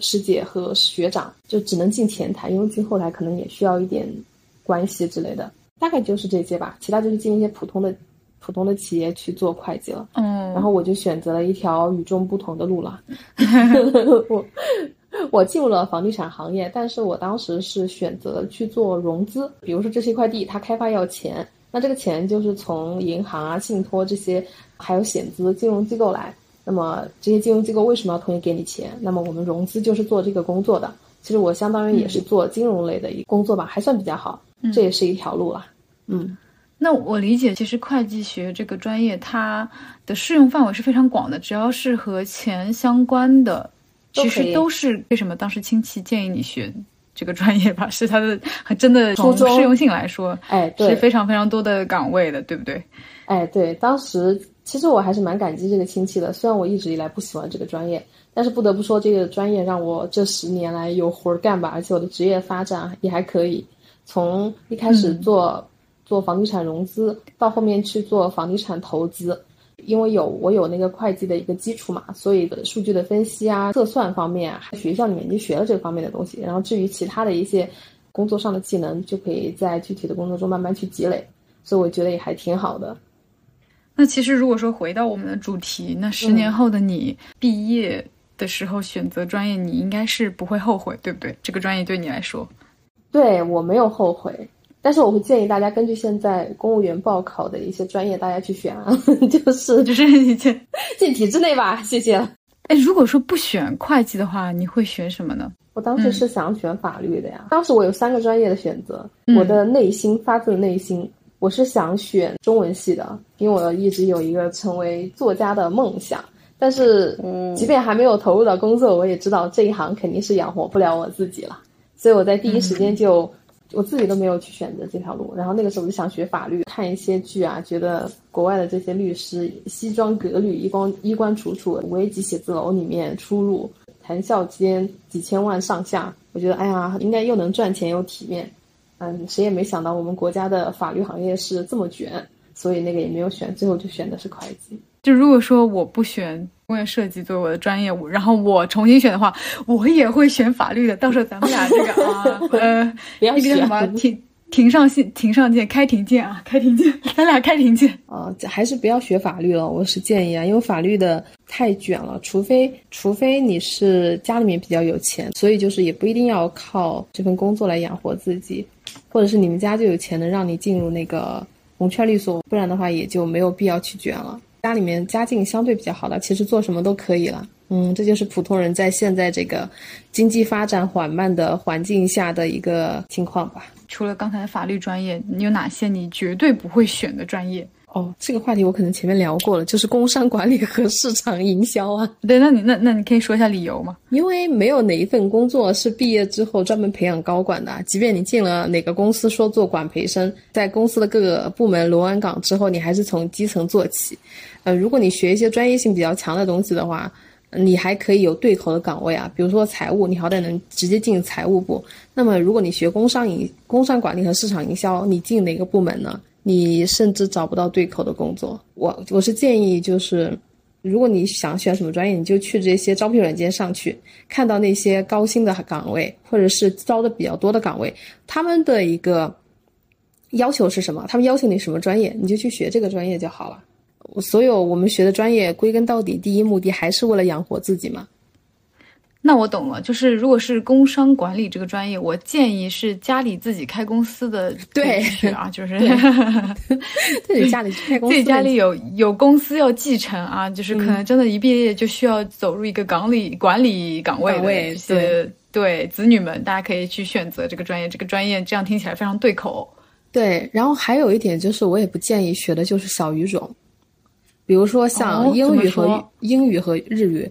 师姐和学长就只能进前台，因为进后台可能也需要一点关系之类的。大概就是这些吧，其他就是进一些普通的、普通的企业去做会计了。嗯，然后我就选择了一条与众不同的路了。我我进入了房地产行业，但是我当时是选择去做融资，比如说这是一块地，它开发要钱。那这个钱就是从银行啊、信托这些，还有险资金融机构来。那么这些金融机构为什么要同意给你钱？那么我们融资就是做这个工作的。其实我相当于也是做金融类的一工作吧，还算比较好。这也是一条路了。嗯，那我理解，其实会计学这个专业它的适用范围是非常广的，只要是和钱相关的，其实都是为什么当时亲戚建议你学。这个专业吧，是它的真的从适用性来说，哎，对，是非常非常多的岗位的，对不对？哎，对，当时其实我还是蛮感激这个亲戚的，虽然我一直以来不喜欢这个专业，但是不得不说，这个专业让我这十年来有活干吧，而且我的职业发展也还可以。从一开始做做房地产融资，到后面去做房地产投资。因为有我有那个会计的一个基础嘛，所以数据的分析啊、测算方面，学校里面已经学了这方面的东西。然后至于其他的一些工作上的技能，就可以在具体的工作中慢慢去积累。所以我觉得也还挺好的。那其实如果说回到我们的主题，那十年后的你毕业的时候选择专业，你应该是不会后悔，对不对？这个专业对你来说，对我没有后悔。但是我会建议大家根据现在公务员报考的一些专业，大家去选啊，就是就是进 进体制内吧，谢谢了。哎，如果说不选会计的话，你会选什么呢？我当时是想选法律的呀。当时我有三个专业的选择，我的内心发自内心，我是想选中文系的，因为我一直有一个成为作家的梦想。但是，即便还没有投入到工作，我也知道这一行肯定是养活不了我自己了，所以我在第一时间就。我自己都没有去选择这条路，然后那个时候我就想学法律，看一些剧啊，觉得国外的这些律师西装革履、衣冠衣冠楚楚，五 A 级写字楼里面出入，谈笑间几千万上下，我觉得哎呀，应该又能赚钱又体面，嗯，谁也没想到我们国家的法律行业是这么卷，所以那个也没有选，最后就选的是会计。就如果说我不选工业设计作为我的专业，然后我重新选的话，我也会选法律的。到时候咱们俩这个 啊，呃，不要选什么庭庭上线，庭上见，开庭见啊，开庭见，咱俩开庭见啊，还是不要学法律了。我是建议啊，因为法律的太卷了，除非除非你是家里面比较有钱，所以就是也不一定要靠这份工作来养活自己，或者是你们家就有钱能让你进入那个红圈律所，不然的话也就没有必要去卷了。家里面家境相对比较好的，其实做什么都可以了。嗯，这就是普通人在现在这个经济发展缓慢的环境下的一个情况吧。除了刚才的法律专业，你有哪些你绝对不会选的专业？哦，这个话题我可能前面聊过了，就是工商管理和市场营销啊。对，那你那那你可以说一下理由吗？因为没有哪一份工作是毕业之后专门培养高管的，即便你进了哪个公司说做管培生，在公司的各个部门轮完岗之后，你还是从基层做起。呃，如果你学一些专业性比较强的东西的话，你还可以有对口的岗位啊，比如说财务，你好歹能直接进财务部。那么如果你学工商营、工商管理和市场营销，你进哪个部门呢？你甚至找不到对口的工作。我我是建议，就是如果你想选什么专业，你就去这些招聘软件上去，看到那些高薪的岗位，或者是招的比较多的岗位，他们的一个要求是什么？他们要求你什么专业，你就去学这个专业就好了。所有我们学的专业，归根到底，第一目的还是为了养活自己嘛。那我懂了，就是如果是工商管理这个专业，我建议是家里自己开公司的 对啊，就是 自己家里开公司，自己家里有有公司要继承啊，就是可能真的一毕业就需要走入一个岗里管理岗位的这些对子女们，大家可以去选择这个专业，这个专业这样听起来非常对口。对，然后还有一点就是，我也不建议学的就是小语种，比如说像英语和英语和日语。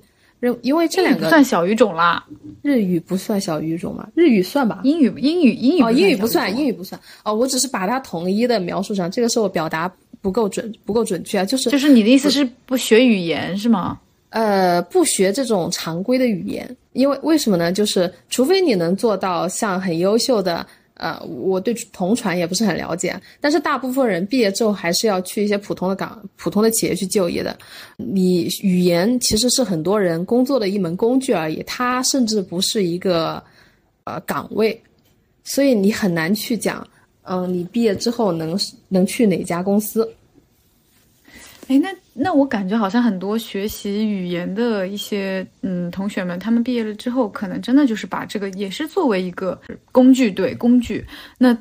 因为这两个算小语种啦，日语不算小语种吗？日语算吧。英语英语英语哦，英语不算，英语不算哦。我只是把它统一的描述上，这个是我表达不够准，不够准确啊。就是就是你的意思是不学语言是吗？呃，不学这种常规的语言，因为为什么呢？就是除非你能做到像很优秀的。呃，我对同传也不是很了解，但是大部分人毕业之后还是要去一些普通的岗、普通的企业去就业的。你语言其实是很多人工作的一门工具而已，它甚至不是一个呃岗位，所以你很难去讲，嗯，你毕业之后能能去哪家公司。哎，那那我感觉好像很多学习语言的一些嗯同学们，他们毕业了之后，可能真的就是把这个也是作为一个工具，对工具。那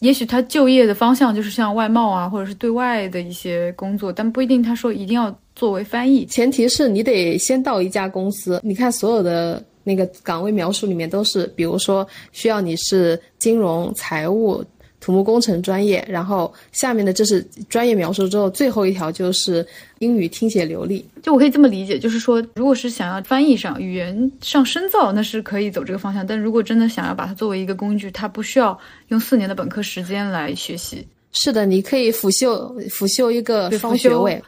也许他就业的方向就是像外贸啊，或者是对外的一些工作，但不一定他说一定要作为翻译。前提是你得先到一家公司，你看所有的那个岗位描述里面都是，比如说需要你是金融、财务。土木工程专业，然后下面的这是专业描述之后，最后一条就是英语听写流利。就我可以这么理解，就是说，如果是想要翻译上、语言上深造，那是可以走这个方向。但如果真的想要把它作为一个工具，它不需要用四年的本科时间来学习。是的，你可以辅修辅修一个双学位。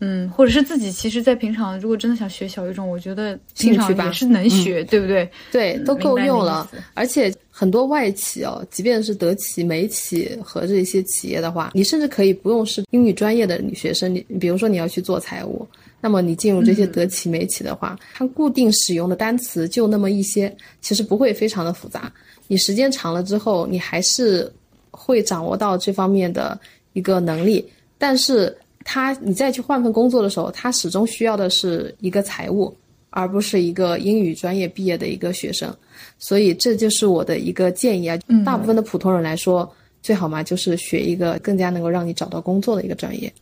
嗯，或者是自己其实，在平常如果真的想学小语种，我觉得平常也是能学，对不对？对，都够用了。而且很多外企哦，即便是德企、美企和这些企业的话，你甚至可以不用是英语专业的女学生。你比如说你要去做财务，那么你进入这些德企、美企的话，它固定使用的单词就那么一些，其实不会非常的复杂。你时间长了之后，你还是会掌握到这方面的一个能力，但是。他，你再去换份工作的时候，他始终需要的是一个财务，而不是一个英语专业毕业的一个学生。所以这就是我的一个建议啊。大部分的普通人来说，最好嘛就是学一个更加能够让你找到工作的一个专业。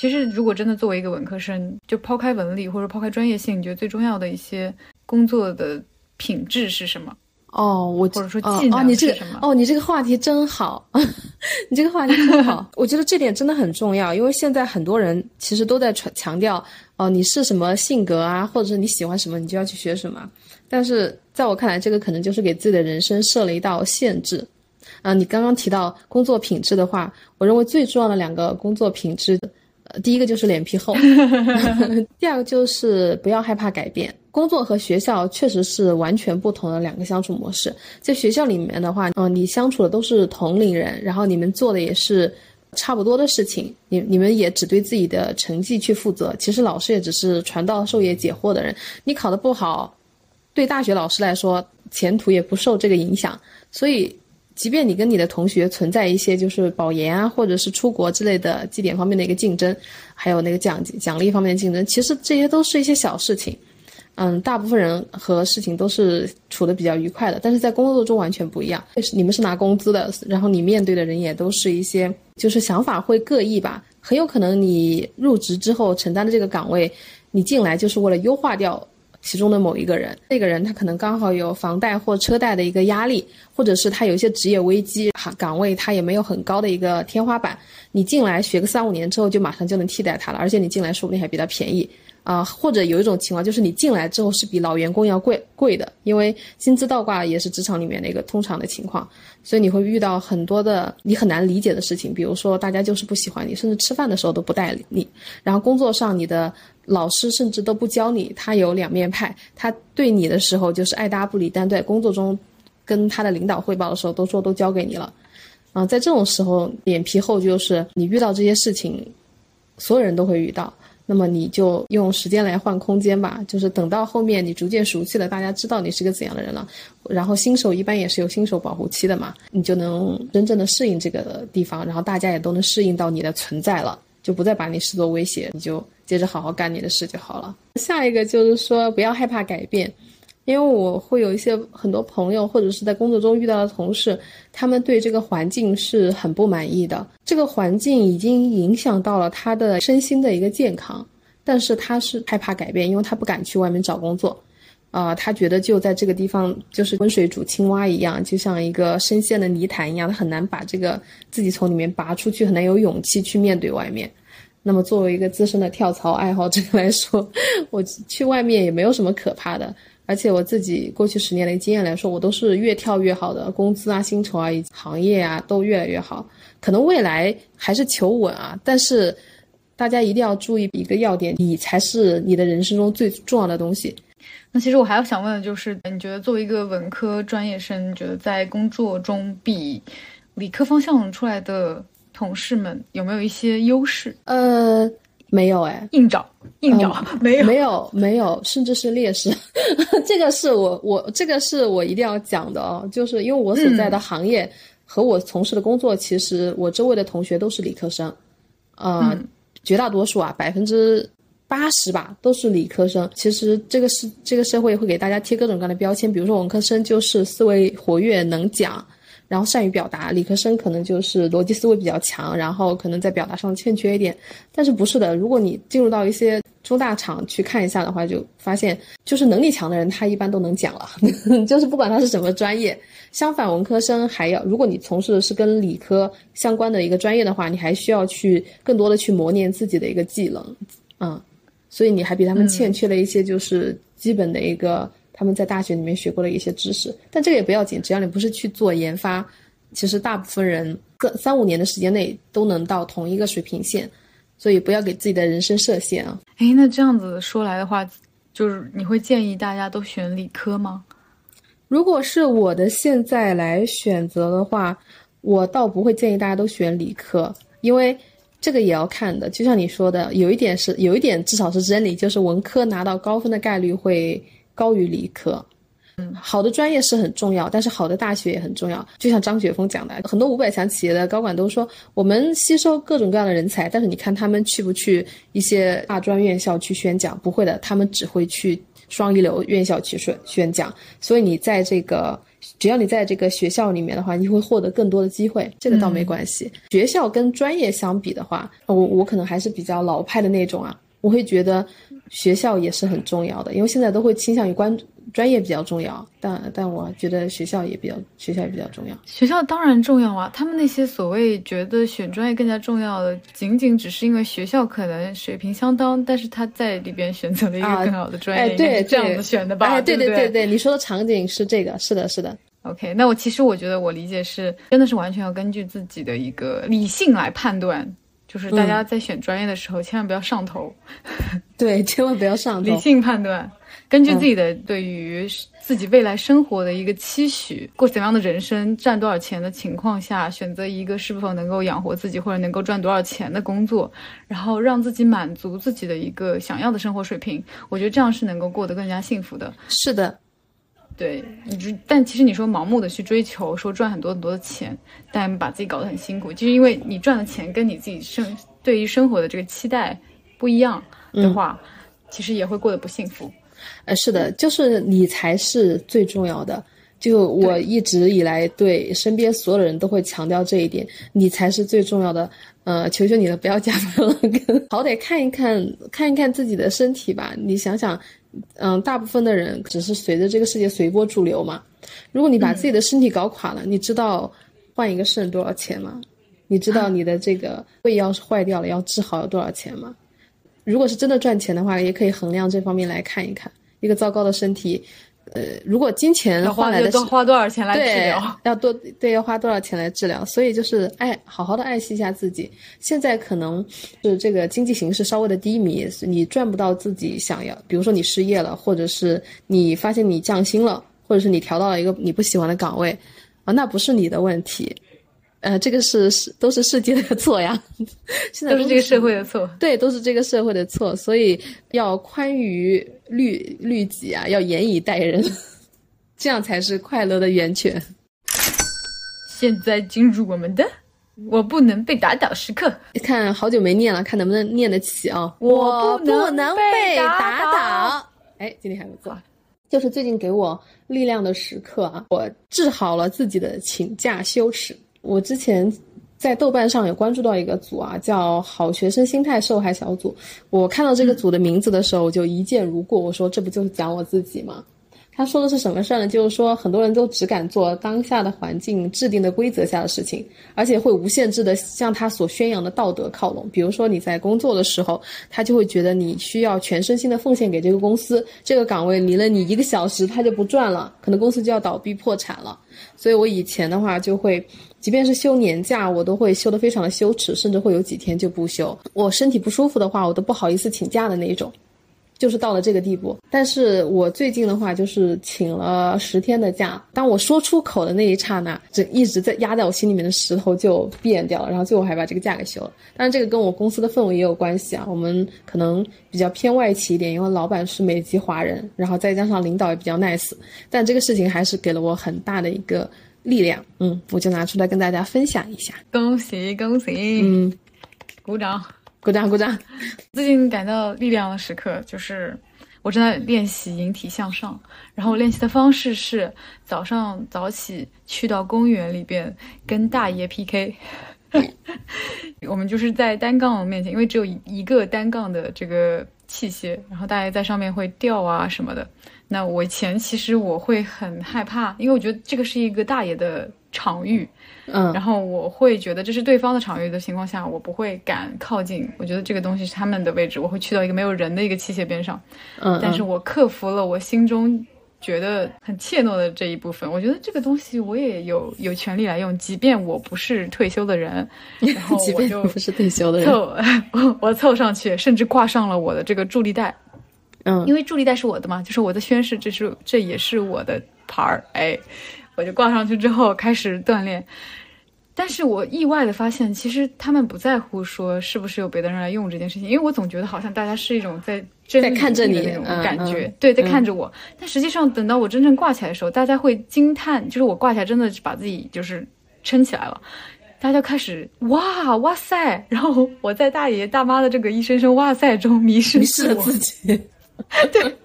其实，如果真的作为一个文科生，就抛开文理或者抛开专业性，你觉得最重要的一些工作的品质是什么？哦，我或者说技能是什么？哦，你这个话题真好，你这个话题真好。我觉得这点真的很重要，因为现在很多人其实都在强强调，哦，你是什么性格啊，或者是你喜欢什么，你就要去学什么。但是在我看来，这个可能就是给自己的人生设了一道限制。啊，你刚刚提到工作品质的话，我认为最重要的两个工作品质，呃，第一个就是脸皮厚，第二个就是不要害怕改变。工作和学校确实是完全不同的两个相处模式。在学校里面的话，嗯，你相处的都是同龄人，然后你们做的也是差不多的事情，你你们也只对自己的成绩去负责。其实老师也只是传道授业解惑的人。你考得不好，对大学老师来说，前途也不受这个影响。所以，即便你跟你的同学存在一些就是保研啊，或者是出国之类的绩点方面的一个竞争，还有那个奖奖励方面的竞争，其实这些都是一些小事情。嗯，大部分人和事情都是处的比较愉快的，但是在工作中完全不一样。你们是拿工资的，然后你面对的人也都是一些，就是想法会各异吧。很有可能你入职之后承担的这个岗位，你进来就是为了优化掉其中的某一个人。那个人他可能刚好有房贷或车贷的一个压力，或者是他有一些职业危机，哈，岗位他也没有很高的一个天花板。你进来学个三五年之后，就马上就能替代他了，而且你进来说不定还比他便宜。啊，或者有一种情况，就是你进来之后是比老员工要贵贵的，因为薪资倒挂也是职场里面的一个通常的情况，所以你会遇到很多的你很难理解的事情，比如说大家就是不喜欢你，甚至吃饭的时候都不带你，然后工作上你的老师甚至都不教你，他有两面派，他对你的时候就是爱搭不理，但在工作中跟他的领导汇报的时候都说都交给你了，啊，在这种时候脸皮厚就是你遇到这些事情，所有人都会遇到。那么你就用时间来换空间吧，就是等到后面你逐渐熟悉了，大家知道你是个怎样的人了，然后新手一般也是有新手保护期的嘛，你就能真正的适应这个地方，然后大家也都能适应到你的存在了，就不再把你视作威胁，你就接着好好干你的事就好了。下一个就是说不要害怕改变。因为我会有一些很多朋友，或者是在工作中遇到的同事，他们对这个环境是很不满意的。这个环境已经影响到了他的身心的一个健康，但是他是害怕改变，因为他不敢去外面找工作，啊，他觉得就在这个地方就是温水煮青蛙一样，就像一个深陷的泥潭一样，他很难把这个自己从里面拔出去，很难有勇气去面对外面。那么作为一个资深的跳槽爱好者来说，我去外面也没有什么可怕的。而且我自己过去十年的经验来说，我都是越跳越好的，工资啊、薪酬啊、行业啊都越来越好。可能未来还是求稳啊，但是大家一定要注意一个要点，你才是你的人生中最重要的东西。那其实我还要想问的就是，你觉得作为一个文科专业生，你觉得在工作中比理科方向出来的同事们有没有一些优势？呃。没有哎，硬找硬找，没有没有没有，甚至是劣势。这个是我我这个是我一定要讲的哦，就是因为我所在的行业和我从事的工作，其实我周围的同学都是理科生，呃，绝大多数啊，百分之八十吧都是理科生。其实这个是这个社会会给大家贴各种各样的标签，比如说文科生就是思维活跃能讲。然后善于表达，理科生可能就是逻辑思维比较强，然后可能在表达上欠缺一点。但是不是的，如果你进入到一些中大厂去看一下的话，就发现就是能力强的人他一般都能讲了，就是不管他是什么专业。相反，文科生还要，如果你从事的是跟理科相关的一个专业的话，你还需要去更多的去磨练自己的一个技能，嗯，所以你还比他们欠缺了一些就是基本的一个。他们在大学里面学过的一些知识，但这个也不要紧，只要你不是去做研发，其实大部分人个三五年的时间内都能到同一个水平线，所以不要给自己的人生设限啊。诶，那这样子说来的话，就是你会建议大家都选理科吗？如果是我的现在来选择的话，我倒不会建议大家都选理科，因为这个也要看的。就像你说的，有一点是有一点至少是真理，就是文科拿到高分的概率会。高于理科，嗯，好的专业是很重要，但是好的大学也很重要。就像张雪峰讲的，很多五百强企业的高管都说，我们吸收各种各样的人才，但是你看他们去不去一些大专院校去宣讲？不会的，他们只会去双一流院校去宣宣讲。所以你在这个，只要你在这个学校里面的话，你会获得更多的机会，这个倒没关系。学校跟专业相比的话，我我可能还是比较老派的那种啊，我会觉得。学校也是很重要的，因为现在都会倾向于关专业比较重要，但但我觉得学校也比较学校也比较重要。学校当然重要啊，他们那些所谓觉得选专业更加重要的，仅仅只是因为学校可能水平相当，但是他在里边选择了一个更好的专业，哎对，这样子选的吧？哎，对对对对，你说的场景是这个，是的，是的。OK，那我其实我觉得我理解是，真的是完全要根据自己的一个理性来判断。就是大家在选专业的时候，千万不要上头，对，千万不要上头，理性判断，根据自己的对于自己未来生活的一个期许，过怎样的人生，赚多少钱的情况下，选择一个是否能够养活自己或者能够赚多少钱的工作，然后让自己满足自己的一个想要的生活水平，我觉得这样是能够过得更加幸福的。是的。对，你就但其实你说盲目的去追求，说赚很多很多的钱，但把自己搞得很辛苦，就是因为你赚的钱跟你自己生对于生活的这个期待不一样的话，其实也会过得不幸福。呃，是的，就是你才是最重要的。就我一直以来对身边所有人都会强调这一点，你才是最重要的。呃，求求你了，不要加班了，好歹看一看看一看自己的身体吧。你想想。嗯，大部分的人只是随着这个世界随波逐流嘛。如果你把自己的身体搞垮了，你知道换一个肾多少钱吗？你知道你的这个胃要是坏掉了要治好要多少钱吗？如果是真的赚钱的话，也可以衡量这方面来看一看。一个糟糕的身体。呃，如果金钱换来的多花多少钱来治疗？要多对要花多少钱来治疗？所以就是爱好好的爱惜一下自己。现在可能是这个经济形势稍微的低迷，你赚不到自己想要，比如说你失业了，或者是你发现你降薪了，或者是你调到了一个你不喜欢的岗位，啊，那不是你的问题。呃，这个是是都是世界的错呀，现在都是这个社会的错，对，都是这个社会的错，所以要宽于律律己啊，要严以待人，这样才是快乐的源泉。现在进入我们的我不能被打倒时刻，看好久没念了，看能不能念得起啊？我不能被打倒。哎，今天还不错，就是最近给我力量的时刻啊，我治好了自己的请假羞耻。我之前在豆瓣上有关注到一个组啊，叫“好学生心态受害小组”。我看到这个组的名字的时候，我就一见如故。我说：“这不就是讲我自己吗？”他说的是什么事儿呢？就是说，很多人都只敢做当下的环境制定的规则下的事情，而且会无限制的向他所宣扬的道德靠拢。比如说，你在工作的时候，他就会觉得你需要全身心的奉献给这个公司，这个岗位离了你一个小时，他就不赚了，可能公司就要倒闭破产了。所以我以前的话，就会，即便是休年假，我都会休得非常的羞耻，甚至会有几天就不休。我身体不舒服的话，我都不好意思请假的那一种。就是到了这个地步，但是我最近的话就是请了十天的假。当我说出口的那一刹那，这一直在压在我心里面的石头就变掉了，然后最后还把这个假给休了。当然，这个跟我公司的氛围也有关系啊。我们可能比较偏外企一点，因为老板是美籍华人，然后再加上领导也比较 nice。但这个事情还是给了我很大的一个力量，嗯，我就拿出来跟大家分享一下。恭喜恭喜，嗯，鼓掌。鼓掌鼓掌！最近感到力量的时刻就是我正在练习引体向上，然后练习的方式是早上早起去到公园里边跟大爷 PK。我们就是在单杠面前，因为只有一个单杠的这个器械，然后大爷在上面会吊啊什么的。那我以前其实我会很害怕，因为我觉得这个是一个大爷的场域。嗯，然后我会觉得这是对方的场域的情况下，我不会敢靠近。我觉得这个东西是他们的位置，我会去到一个没有人的一个器械边上。嗯，但是我克服了我心中觉得很怯懦的这一部分。我觉得这个东西我也有有权利来用，即便我不是退休的人，然后我就不是退休的人，凑我凑上去，甚至挂上了我的这个助力带。嗯，因为助力带是我的嘛，就是我的宣誓，这是这也是我的牌儿，哎。我就挂上去之后开始锻炼，但是我意外的发现，其实他们不在乎说是不是有别的人来用这件事情，因为我总觉得好像大家是一种在在看着你那种感觉，对，在看着我。但实际上，等到我真正挂起来的时候，大家会惊叹，就是我挂起来真的把自己就是撑起来了，大家开始哇哇塞，然后我在大爷大妈的这个一声声哇塞中迷失迷失了自己，对。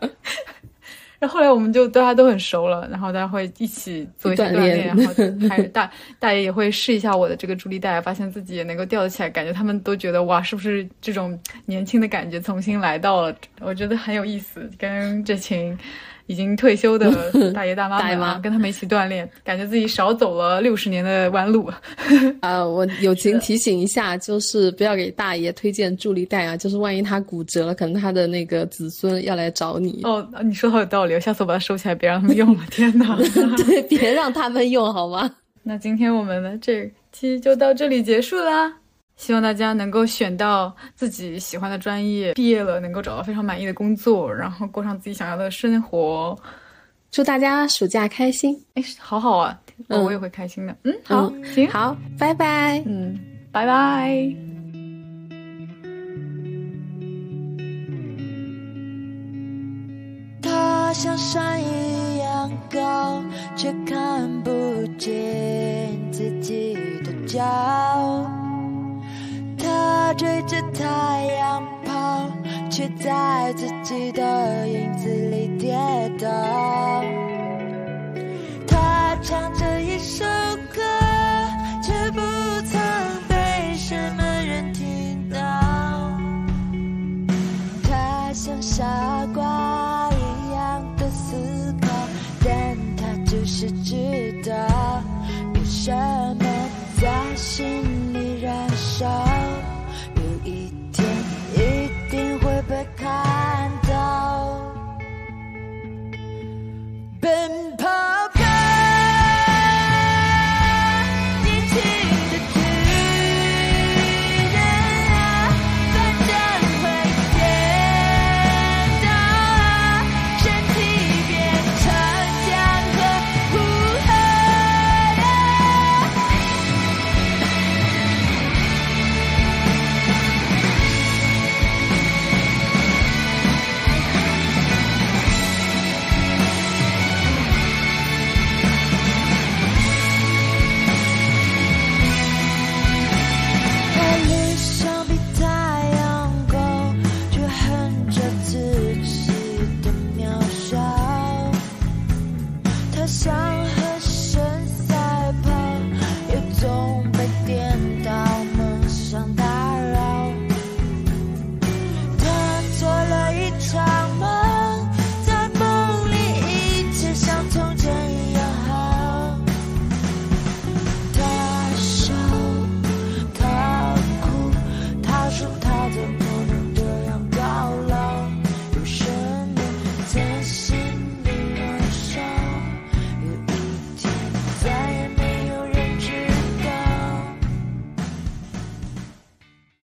然后后来我们就大家都很熟了，然后大家会一起做一些锻炼，然后还大大爷也会试一下我的这个助力带，发现自己也能够吊得起来，感觉他们都觉得哇，是不是这种年轻的感觉重新来到了？我觉得很有意思，跟这群。已经退休的 大爷大妈们，跟他们一起锻炼，感觉自己少走了六十年的弯路。啊，我友情提醒一下，就是不要给大爷推荐助力带啊，就是万一他骨折了，可能他的那个子孙要来找你。哦，你说的好有道理，下次我把它收起来，别让他们用了。天哪，对，别让他们用好吗？那今天我们的这期就到这里结束啦。希望大家能够选到自己喜欢的专业，毕业了能够找到非常满意的工作，然后过上自己想要的生活。祝大家暑假开心！哎，好好啊，我也会开心的。嗯，好，行，好，拜拜。嗯，拜拜。它像山一样高，却看不见自己的脚。他追着太阳跑，却在自己的影子里跌倒。他唱着一首歌。